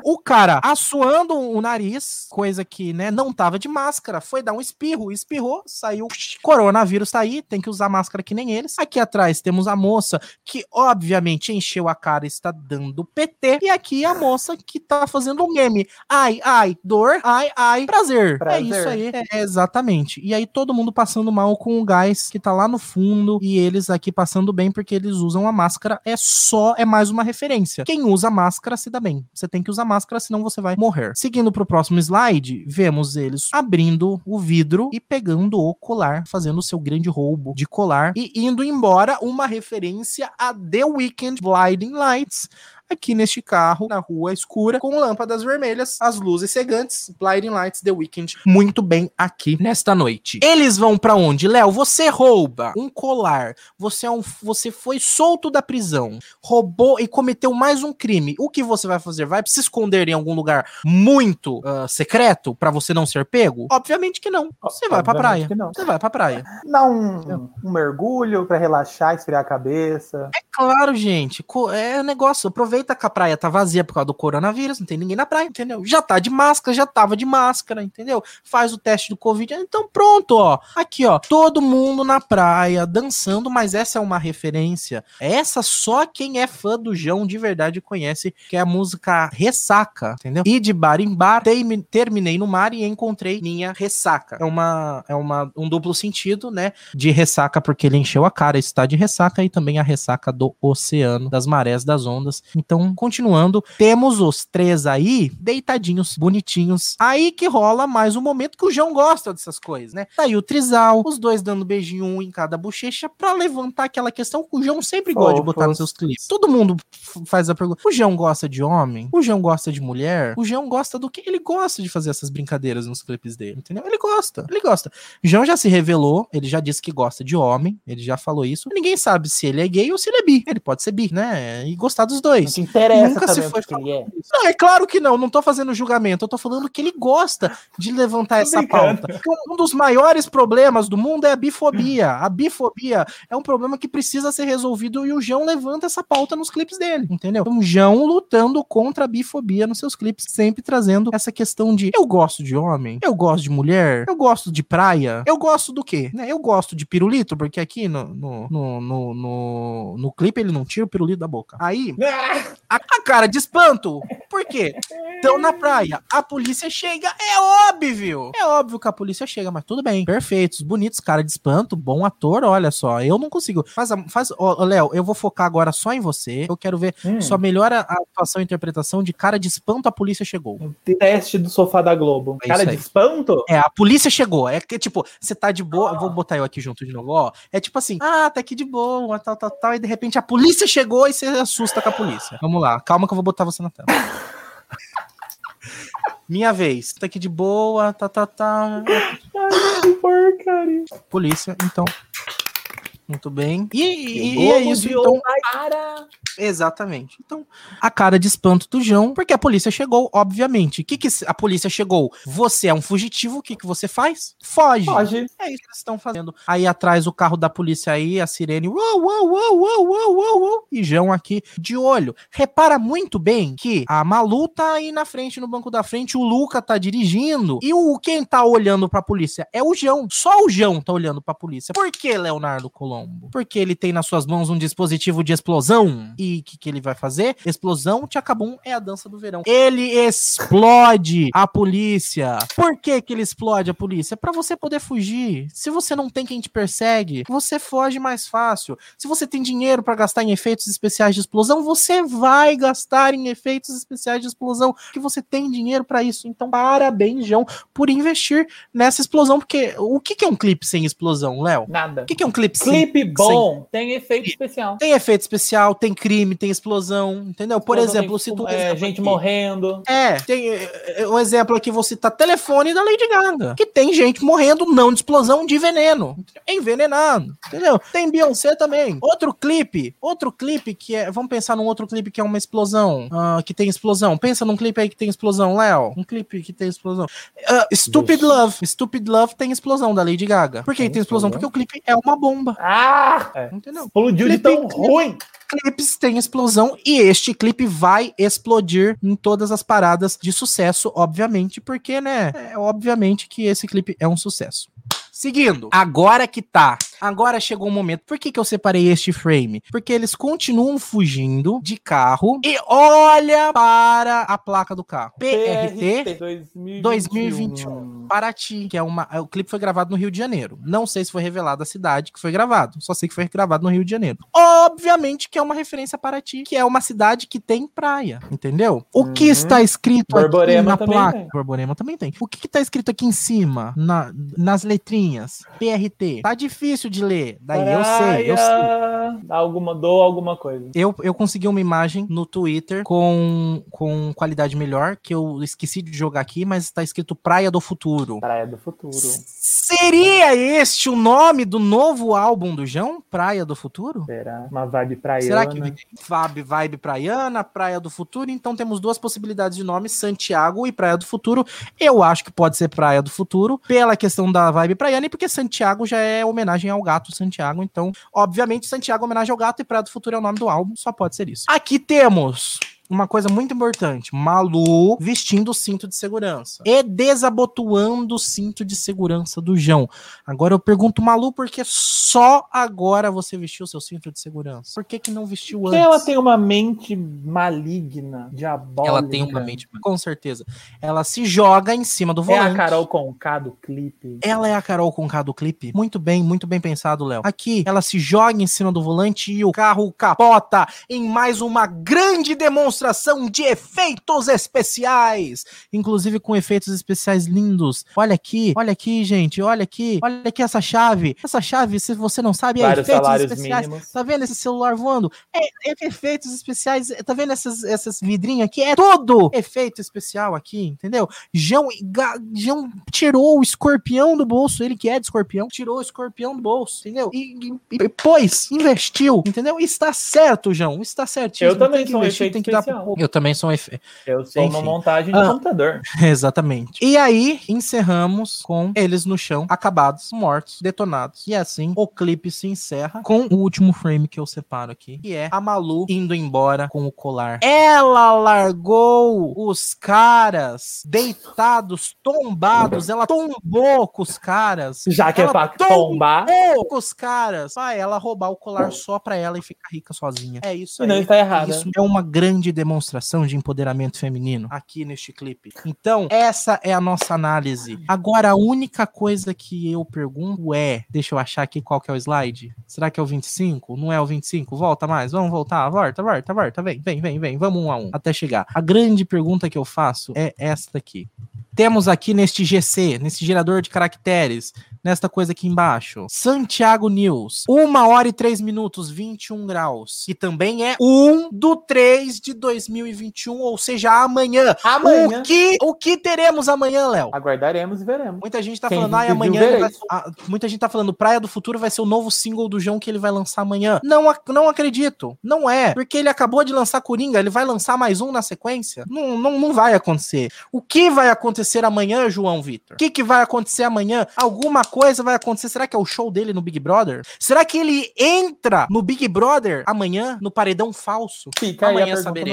O cara assoando o nariz, coisa que, né, não tava de máscara, foi dar um espirro, espirrou, saiu. Coronavírus tá aí, tem que usar máscara que nem eles. Aqui atrás temos a moça que, obviamente, encheu a cara e está dando PT. E aqui a moça que tá fazendo um meme. Ai, ai, dor, ai, ai, prazer. Prazer. É isso aí. É, exatamente. E aí todo mundo passando mal com o gás que tá lá no fundo e eles aqui passando bem porque eles usam a máscara. É só, é mais uma referência. Quem usa máscara se dá bem. Você tem que usar máscara, senão você vai morrer. Seguindo pro próximo slide, vemos eles abrindo o vidro e pegando o colar, fazendo o seu grande roubo de colar e indo embora, uma referência a The Weeknd Blinding Lights, aqui neste carro, na rua escura, com lâmpadas vermelhas, as luzes cegantes, Blinding Lights, The Weeknd, muito bem aqui nesta noite. Eles vão pra onde? Léo, você rouba um colar, você, é um, você foi solto da prisão, roubou e cometeu mais um crime. O que você vai fazer? Vai se esconder em algum lugar muito ah, secreto pra você não ser pego? Obviamente que não. Você vai pra praia. Você vai pra praia. Dá um, um mergulho pra relaxar, esfriar a cabeça. Claro, gente. É negócio. Aproveita que a praia tá vazia por causa do coronavírus, não tem ninguém na praia, entendeu? Já tá de máscara, já tava de máscara, entendeu? Faz o teste do Covid. Então pronto, ó. Aqui, ó. Todo mundo na praia dançando, mas essa é uma referência. Essa só quem é fã do João de verdade conhece, que é a música Ressaca, entendeu? E de bar em bar, termi- terminei no mar e encontrei minha ressaca. É uma é uma um duplo sentido, né? De ressaca porque ele encheu a cara, está de ressaca e também a ressaca do oceano, das marés, das ondas. Então, continuando, temos os três aí deitadinhos, bonitinhos. Aí que rola mais um momento que o João gosta dessas coisas, né? Tá aí o trisal, os dois dando beijinho um em cada bochecha pra levantar aquela questão que o João sempre gosta de botar nos seus clipes. Todo mundo faz a pergunta: o João gosta de homem? O João gosta de mulher? O João gosta do que? Ele gosta de fazer essas brincadeiras nos clipes dele, entendeu? Ele gosta, ele gosta. João já se revelou, ele já disse que gosta de homem, ele já falou isso. Ninguém sabe se ele é gay ou se ele é bi. Ele pode ser bi, né? E gostar dos dois. Te interessa Nunca se foi que ele é. Não, é claro que não, não tô fazendo julgamento, eu tô falando que ele gosta de levantar essa brincando. pauta. Um dos maiores problemas do mundo é a bifobia. A bifobia é um problema que precisa ser resolvido e o João levanta essa pauta nos clipes dele, entendeu? Então, o João lutando contra a bifobia nos seus clipes, sempre trazendo essa questão de eu gosto de homem, eu gosto de mulher, eu gosto de praia, eu gosto do quê? Né? Eu gosto de pirulito, porque aqui no, no, no, no, no, no clipe ele não tira o pirulito da boca. Aí, A, a cara de espanto. Por quê? Então na praia, a polícia chega, é óbvio. É óbvio que a polícia chega, mas tudo bem. Perfeitos, bonitos, cara de espanto, bom ator, olha só. Eu não consigo. Faz, faz ó, Léo, eu vou focar agora só em você. Eu quero ver Hum. só melhora a atuação e interpretação de cara de espanto, a polícia chegou. Teste do sofá da Globo. É Cara de espanto? É, a polícia chegou. É que, tipo, você tá de boa. Eu vou botar eu aqui junto de novo, ó. É tipo assim, ah, tá aqui de boa, tal, tal, tal. E de repente a polícia chegou e você assusta com a polícia. Vamos lá, calma que eu vou botar você na tela. Minha vez. Tá aqui de boa, tá, tá, tá. Ai, que porcaria. Polícia, então. Muito bem. E, e- e é isso, então. Exatamente. Então, a cara de espanto do João, porque a polícia chegou, obviamente. O que, que a polícia chegou? Você é um fugitivo, o que, que você faz? Foge. Foge. É isso que eles estão fazendo. Aí atrás o carro da polícia aí, a sirene, uou, uou, uou, uou, uou, uou, uou, e João aqui de olho. Repara muito bem que a Malu tá aí na frente, no banco da frente, o Luca tá dirigindo, e o quem tá olhando pra polícia é o João. Só o João tá olhando pra polícia. Por que, Leonardo Colombo? Porque ele tem nas suas mãos um dispositivo de explosão. E o que, que ele vai fazer? Explosão, tchacabum, é a dança do verão. Ele explode a polícia. Por que que ele explode a polícia? Pra você poder fugir. Se você não tem quem te persegue, você foge mais fácil. Se você tem dinheiro pra gastar em efeitos especiais de explosão, você vai gastar em efeitos especiais de explosão, que você tem dinheiro pra isso. Então, parabéns, João, por investir nessa explosão, porque o que que é um clipe sem explosão, Léo? Nada. O que que é um clipe sem Clipe bom, tem efeito especial. tem efeito especial, tem crime, tem explosão, entendeu? Por Explosão, exemplo, tem se tu é, gente morrendo. É, tem é, um exemplo aqui, vou citar telefone da Lady Gaga, que tem gente morrendo não de explosão, de veneno, envenenado, entendeu? Tem Beyoncé também. Outro clipe, outro clipe que é, vamos pensar num outro clipe que é uma explosão, ah, que tem explosão. Pensa num clipe aí que tem explosão, Léo. Um clipe que tem explosão. Ah, Stupid Deixa. Love, Stupid Love tem explosão da Lady Gaga. Por que Tem tem explosão? explosão? Porque o clipe é uma bomba, Ah! É. entendeu? Explodiu de Clipe- tão ruim. clipes tem explosão e este clipe vai explodir em todas as paradas de sucesso, obviamente, porque, né, é obviamente que esse clipe é um sucesso. Seguindo, agora que tá. Agora chegou o momento. Por que, que eu separei este frame? Porque eles continuam fugindo de carro e olha para a placa do carro. PRT 2021. 2021. Paraty, que é uma. O clipe foi gravado no Rio de Janeiro. Não sei se foi revelado a cidade que foi gravado. Só sei que foi gravado no Rio de Janeiro. Obviamente que é uma referência a Paraty, que é uma cidade que tem praia. Entendeu? O que Uhum. está escrito Borborema aqui na placa? tem. Borborema também tem. O que, que tá escrito aqui em cima, na- nas letrinhas? PRT. Tá difícil de ler. Daí eu sei, eu sei. Praia, Alguma, dou alguma coisa. Eu, eu consegui uma imagem no Twitter com, com qualidade melhor, que eu esqueci de jogar aqui, mas tá escrito Praia do Futuro. Praia do futuro. Seria este o nome do novo álbum do João? Praia do Futuro? Será? Uma vibe praiana. Será que vibe, vibe praiana, Praia do Futuro? Então temos duas possibilidades de nome, Santiago e Praia do Futuro. Eu acho que pode ser Praia do Futuro, pela questão da vibe praiana e porque Santiago já é homenagem ao gato Santiago. Então, obviamente, Santiago homenagem ao gato e Praia do Futuro é o nome do álbum, só pode ser isso. Aqui temos uma coisa muito importante: Malu vestindo o cinto de segurança e desabotoando o cinto de segurança do João. Agora eu pergunto, Malu, por que só agora você vestiu seu cinto de segurança? Por que, que não vestiu Porque antes? ela tem uma mente maligna, diabólica. Ela tem uma mente, com certeza. Ela se joga em cima do É volante. a Carol Conká do clipe. Ela é a Carol com K do clipe. Muito bem, muito bem pensado, Léo. Aqui, ela se joga em cima do volante e o carro capota em mais uma grande demonstração de efeitos especiais. Inclusive com efeitos especiais lindos. Olha aqui, olha aqui, gente. Olha aqui, olha aqui essa chave. Essa chave, se você não sabe, é efeitos especiais. mínimos. Tá vendo esse celular voando? É, é efeitos especiais. Tá vendo essas, essas vidrinhas aqui? É tudo efeito especial aqui, entendeu? João, João tirou o escorpião do bolso, ele que é de escorpião, tirou o escorpião do bolso, entendeu? E, e, e pôs, investiu, entendeu? Está certo, João, está certíssimo. Eu também tem que investir, tem que dar Eu também sou um efeito. Eu sou uma Enfim. montagem de Ah. computador. Exatamente. E aí, encerramos com eles no chão, acabados, mortos, detonados. E assim, o clipe se encerra com o último frame que eu separo aqui, que é a Malu indo embora com o colar. Ela largou os caras deitados, tombados. Ela tombou com os caras. Já que é Ela pra tombou tombar, com os caras. Pra ela roubar o colar só pra ela e ficar rica sozinha. É isso aí. não está errada. Isso é uma grande demonstração de empoderamento feminino aqui neste clipe. Então, essa é a nossa análise. Agora, a única coisa que eu pergunto é: deixa eu achar aqui qual que é o slide. Será que é o 25? Não é o 25? Volta mais, vamos voltar, volta, volta, volta, vem, vem, vem, vem, vamos um a um, até chegar. A grande pergunta que eu faço é esta aqui. Temos aqui neste GC, nesse gerador de caracteres, nesta coisa aqui embaixo. Santiago News, 1 hora e 3 minutos, 21 graus. E também é 1 do 3 de 2021, ou seja, amanhã. Amanhã. O que, o que teremos amanhã, Léo? Aguardaremos e veremos. Muita gente tá Quem falando, viu, amanhã vai, ah, muita gente tá falando, Praia do Futuro vai ser o novo single do João que ele vai lançar amanhã. Não, não acredito. Não é, porque ele acabou de lançar Coringa, ele vai lançar mais um na sequência? Não, não, não vai acontecer. O que vai acontecer amanhã, João Vitor? O que, que vai acontecer amanhã? Alguma coisa vai acontecer? Será que é o show dele no Big Brother? Será que ele entra no Big Brother amanhã, no paredão falso? Fica aí a Amanhã saberemos.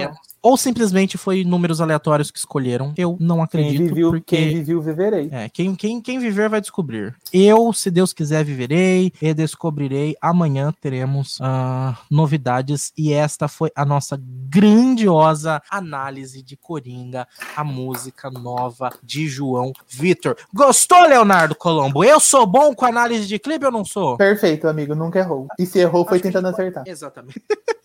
Ou simplesmente foi números aleatórios que escolheram? Eu não Quem acredito, viveu, porque... quem viveu, viverei. É, quem, quem, quem viver vai descobrir. Eu, se Deus quiser, viverei e descobrirei. Amanhã teremos ah, novidades e esta foi a nossa grandiosa análise de Coringa, a música nova de João Vitor. Gostou, Leonardo Colombo? Eu sou bom com análise de clipe ou não sou? Perfeito, amigo, nunca errou. E se errou, foi Acho tentando acertar. Exatamente.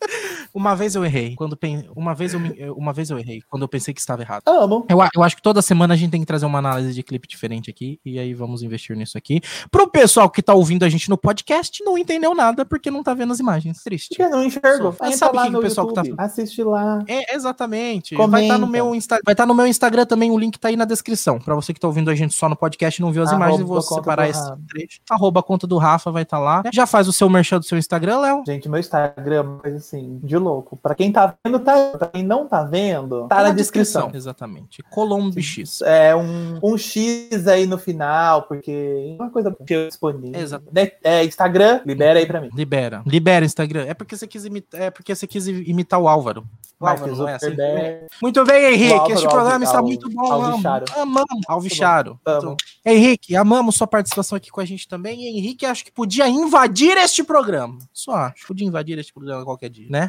uma vez eu errei. Quando pen... uma, vez eu me- uma vez eu errei. Quando eu pensei que estava errado. Amo. Eu, eu acho que toda semana a gente tem que trazer uma análise de clipe diferente aqui, e aí vamos investir nisso aqui. Pro pessoal que tá ouvindo a gente no podcast, não entendeu nada porque não tá vendo as imagens. Triste. Porque não enxergou. Mas sabe lá que no o pessoal que tá YouTube, Assiste lá. É, exatamente. Vai estar no Comenta. meu Insta... vai tá no meu Instagram também, o link tá aí na descrição. Pra você que tá ouvindo a gente só no podcast e não viu as imagens, vou separar esse Rafa. trecho. Arroba a conta do Rafa vai estar lá. Já faz o seu merchan do seu Instagram, Léo. Gente, meu Instagram, mas assim, de louco. Pra quem tá vendo, tá. Pra quem não tá vendo, tá na descrição. Exatamente. Colombo X. É um, um X aí no final, porque é uma coisa que eu disponível. Exato. Né? É, Instagram, libera aí pra mim. Libera. Libera Instagram. É porque você quis imitar, é porque você quis imitar o Álvaro. O Álvaro, não é assim? Muito bem, Henrique. Álvaro, este programa Alvi- está Al- muito bom. Alvicharo. Amamos. Alvicharo. Então, Henrique, amamos sua participação aqui com a gente também. E Henrique, acho que podia invadir este programa. Só acho. Podia invadir este programa qualquer dia, né?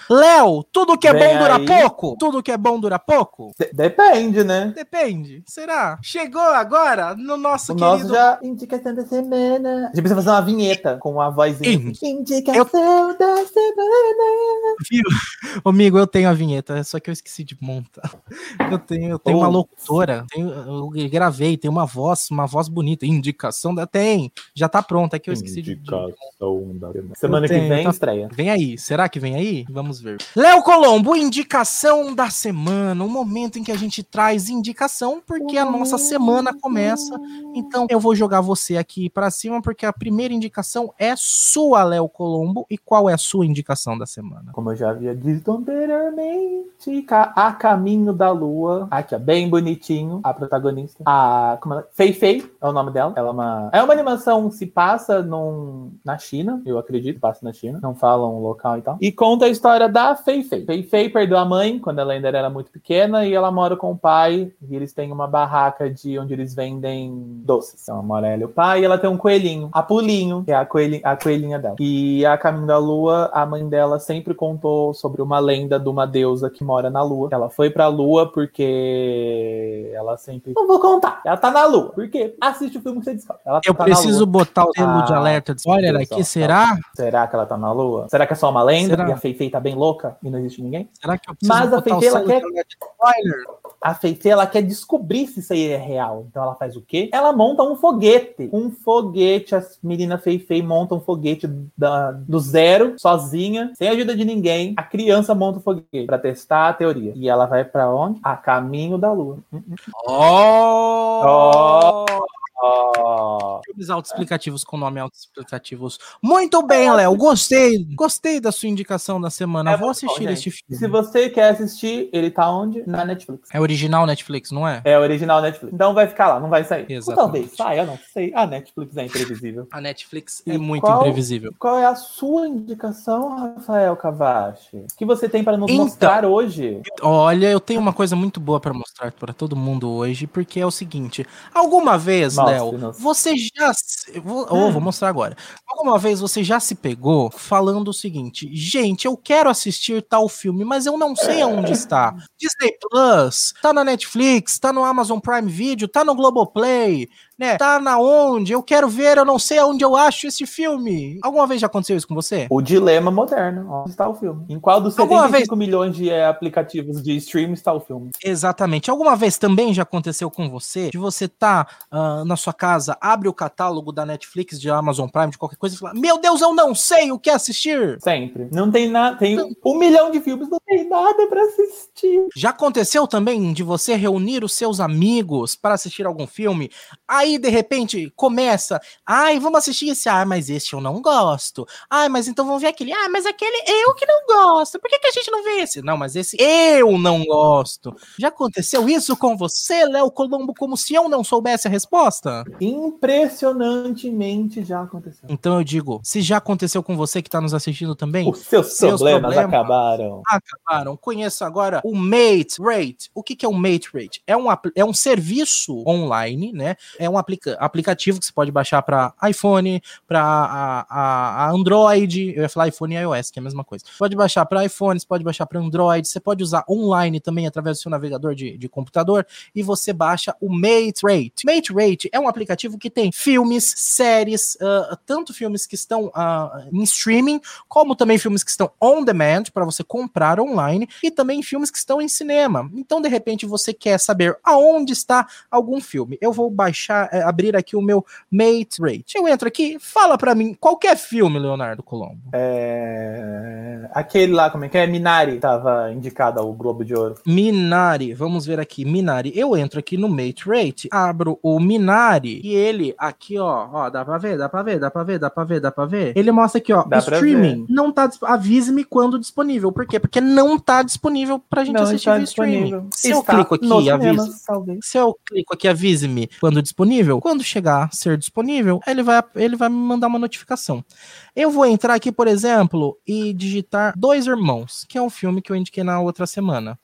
Léo, tudo que é Vem bom dura aí. pouco? Tudo que é bom dura pouco? De- depende, né? Depende. Será? Chegou agora no nosso O querido. nosso já. Indicação da semana. A gente precisa fazer uma vinheta com a vozinha. Indi- Indicação da semana. Ô, Amigo, eu tenho a vinheta, só que eu esqueci de montar. Eu tenho, eu tenho uma locutora, tenho- eu gravei, tem uma voz, uma voz bonita, indicação da tem, já tá pronta, é que eu esqueci de, de- Indicação da semana. Semana que tenho, vem, tá- estreia. Vem aí, será que vem aí? Vamos ver. Léo Colombo, indicação da semana, um momento em que a gente traz indicação, porque a nossa semana começa. Então eu vou jogar você aqui pra cima, porque a primeira indicação é sua, Léo Colombo. E qual é a sua indicação da semana? Como eu já havia dito anteriormente, A Caminho da Lua. Aqui, ó, bem bonitinho. A protagonista. A. Como ela... Fei Fei é o nome dela. Ela é uma. É uma animação se passa num... na China, eu acredito, passa na China. Não falam o local e tal. E conta a história da Fei Fei. Fei Fei perdeu a mãe quando ela ainda era muito pequena e ela mora com o pai. E eles têm uma barraca de onde eles vendem doces. Então, ela mora ela e o pai. E ela tem um coelhinho, a Pulinho, que é a, coelhi... a coelhinha dela. E a Caminho da Lua, a mãe dela sempre contou sobre uma lenda de uma deusa que mora na Lua. Ela foi pra Lua porque ela sempre. Não vou contar. Ela tá na Lua. Por quê? Assiste o filme que você descobre. Ela Eu tá preciso botar o selo de Ah, alerta de spoiler aqui, será? Será que ela tá na Lua? Será que é só uma lenda? Será? E a Fei Fei tá bem louca e não existe ninguém? Será que eu preciso Mas a de quer-? A Feifei, ela quer descobrir se isso aí é real. Então ela faz o quê? Ela monta um foguete. Um foguete. As meninas Feifei montam um foguete da- do zero, sozinha, sem ajuda de ninguém. A criança monta o foguete pra testar a teoria. E ela vai pra onde? A caminho da lua. Hum, hum. Oh! Filmes autoexplicativos com nome autoexplicativos. Muito bem, Léo. Gostei. Gostei da sua indicação da semana. É Vou bom, assistir gente. este filme. Se você quer assistir, ele tá onde? Na Netflix. É original Netflix, não é? É original Netflix. Então vai ficar lá, não vai sair. Ou Exatamente. talvez saia, eu não sei. A Netflix é imprevisível. A Netflix E é muito qual- imprevisível. Qual é a sua indicação, Rafael Cavachi? O que você tem para nos Então- mostrar hoje? Olha, eu tenho uma coisa muito boa pra mostrar para todo mundo hoje, porque é o seguinte: alguma vez, Léo, você já. se- Vou, vou mostrar agora. Alguma vez você já se pegou falando o seguinte: gente, eu quero assistir tal filme, mas eu não sei aonde está. Disney Plus, tá na Netflix, tá no Amazon Prime Video, tá no Globoplay, né? Tá na onde? Eu quero ver, eu não sei aonde eu acho esse filme. Alguma vez já aconteceu isso com você? O dilema moderno. Onde está o filme? Em qual dos Alguma 75 milhões de eh, aplicativos de stream está o filme? Exatamente. Alguma vez também já aconteceu com você de você tá ah, na sua casa, abre o catálogo da Netflix, de Amazon Prime, de qualquer coisa e fala: Meu Deus, eu não sei o que assistir. Sempre. Não tem nada. Tem um milhão de filmes, não tem nada para assistir. Já aconteceu também de você reunir os seus amigos para assistir algum filme, aí de repente começa, ai, vamos assistir esse, ah, mas esse eu não gosto. Ai, mas então vamos ver aquele, ah, mas aquele eu que não gosto. Por que, que a gente não vê esse? Não, mas esse eu não gosto. Já aconteceu isso com você, Léo Colombo, como se eu não soubesse a resposta? Impressionantemente já aconteceu. Então eu digo, se já aconteceu com você que está nos assistindo também, Os seus, Seus problemas, problemas. acabaram. acabaram. Conheça agora o Mate Rate. O que, que é o Mate Rate? É um, é um serviço online, né? É um aplica aplicativo que você pode baixar para iPhone, para Android. Eu ia falar iPhone e iOS, que é a mesma coisa. Pode baixar para iPhone, você pode baixar para Android, você pode usar online também através do seu navegador de, de computador e você baixa o Mate Rate. Mate Rate é um aplicativo que tem filmes, séries, ah, tanto filmes que estão ah, em streaming, como também filmes que estão on demand para você comprar online e também filmes que estão em cinema. Então, de repente, você quer saber aonde está algum filme. Eu vou baixar, eh, abrir aqui o meu Mate Rate. Eu entro aqui, fala para mim qualquer filme, Leonardo Colombo. É... Aquele lá, como é que é? Minari, tava indicado ao Globo de Ouro. Minari, vamos ver aqui, Minari. Eu entro aqui no Mate Rate, abro o Minari e ele aqui, ó, ó, dá pra ver, dá pra ver, dá pra ver, dá pra ver, dá pra ver. Ele mostra aqui, ó, Dá streaming. Não tá, avise-me quando disponível. Por quê? Porque não tá disponível pra gente assistir via streaming. Se eu clico aqui, avise. Se eu clico aqui, avise-me quando disponível, quando chegar a ser disponível, ele vai, ele vai me mandar uma notificação. Eu vou entrar aqui, por exemplo, e digitar Dois Irmãos, que é um filme que eu indiquei na outra semana.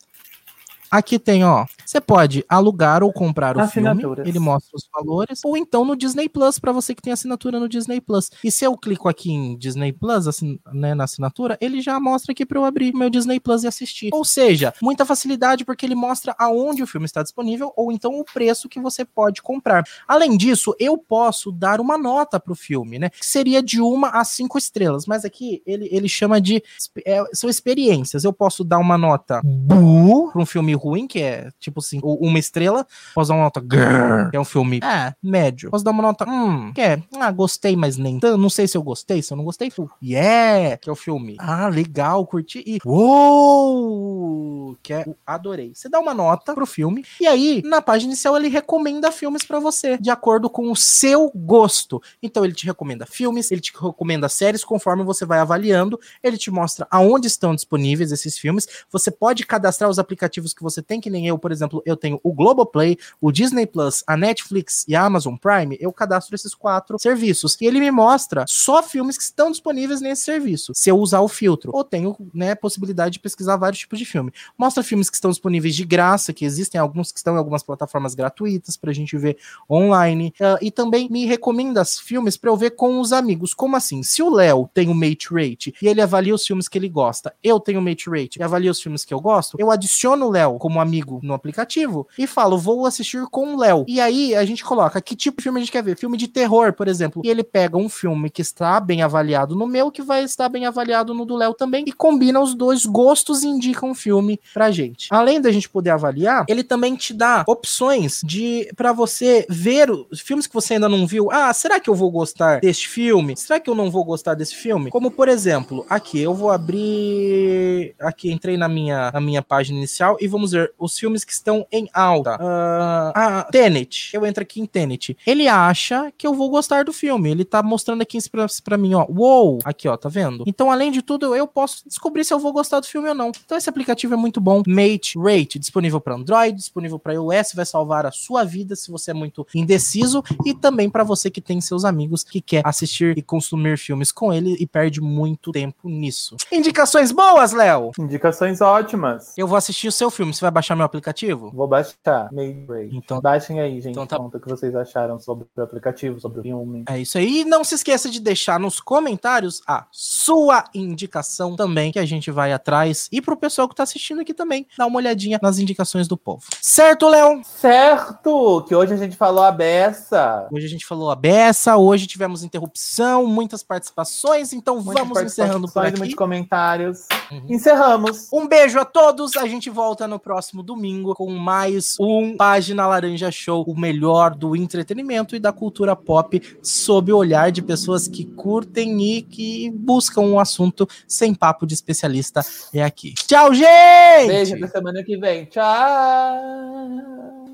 Aqui tem, ó. Você pode alugar ou comprar o filme. Ele mostra os valores. Ou então no Disney Plus, para você que tem assinatura no Disney Plus. E se eu clico aqui em Disney Plus, assim, né, na assinatura, ele já mostra aqui para eu abrir meu Disney Plus e assistir. Ou seja, muita facilidade porque ele mostra aonde o filme está disponível ou então o preço que você pode comprar. Além disso, eu posso dar uma nota pro filme, né? Que seria de uma a cinco estrelas. Mas aqui ele, ele chama de. é, são experiências. Eu posso dar uma nota bu pra um filme ruim, que é tipo assim, uma estrela. Posso dar uma nota grrr, que é um filme é, médio. Posso dar uma nota hum, que é, ah, gostei, mas nem tanto. Não sei se eu gostei, se eu não gostei. fu- Yeah, que é o filme. Ah, legal, curti. E uou, que é adorei. Você dá uma nota pro filme e aí na página inicial ele recomenda filmes pra você, de acordo com o seu gosto. Então ele te recomenda filmes, ele te recomenda séries conforme você vai avaliando, ele te mostra aonde estão disponíveis esses filmes. Você pode cadastrar os aplicativos que você tem, que nem eu, por exemplo, eu tenho o Globoplay, o Disney Plus, a Netflix e a Amazon Prime, eu cadastro esses quatro serviços. E ele me mostra só filmes que estão disponíveis nesse serviço, se eu usar o filtro. Ou tenho, né, possibilidade de pesquisar vários tipos de filme. Mostra filmes que estão disponíveis de graça, que existem alguns que estão em algumas plataformas gratuitas pra gente ver online. Ah, e também me recomenda filmes pra eu ver com os amigos. Como assim? Se o Léo tem o Mate Rate e ele avalia os filmes que ele gosta, eu tenho o Mate Rate e avalia os filmes que eu gosto, eu adiciono o Léo como amigo no aplicativo e falo, vou assistir com o Léo. E aí a gente coloca que tipo de filme a gente quer ver. Filme de terror, por exemplo. E ele pega um filme que está bem avaliado no meu, que vai estar bem avaliado no do Léo também, e combina os dois gostos e indica um filme pra gente. Além da gente poder avaliar, ele também te dá opções de para você ver os filmes que você ainda não viu. Ah, será que eu vou gostar deste filme? Será que eu não vou gostar desse filme? Como por exemplo, aqui eu vou abrir aqui entrei na minha na minha página inicial e vamos os filmes que estão em alta. Uh, a Tenet, eu entro aqui em Tenet. Ele acha que eu vou gostar do filme. Ele tá mostrando aqui pra, pra mim, ó. Uou! Aqui, ó, tá vendo? Então, além de tudo, eu posso descobrir se eu vou gostar do filme ou não. Então, esse aplicativo é muito bom. Mate Rate, disponível para Android, disponível para iOS, vai salvar a sua vida se você é muito indeciso e também para você que tem seus amigos que quer assistir e consumir filmes com ele e perde muito tempo nisso. Indicações boas, Léo? Indicações ótimas. Eu vou assistir o seu filme. Você vai baixar meu aplicativo? Vou baixar. Rate. Então, Baixem aí, gente. Então tá- Conta o que vocês acharam sobre o aplicativo, sobre o filme. É isso aí. E não se esqueça de deixar nos comentários a sua indicação também, que a gente vai atrás. E pro pessoal que tá assistindo aqui também, dá uma olhadinha nas indicações do povo. Certo, Léo? Certo! Que hoje a gente falou a beça. Hoje a gente falou a beça, hoje tivemos interrupção, muitas participações, então Muitas vamos encerrando por participações, aqui. Muitos comentários. Uhum. Encerramos. Um beijo a todos. A gente volta no próximo domingo com mais um Página Laranja Show, o melhor do entretenimento e da cultura pop, sob o olhar de pessoas que curtem e que buscam um assunto sem papo de especialista. É aqui. Tchau, gente! Beijo até semana que vem. Tchau!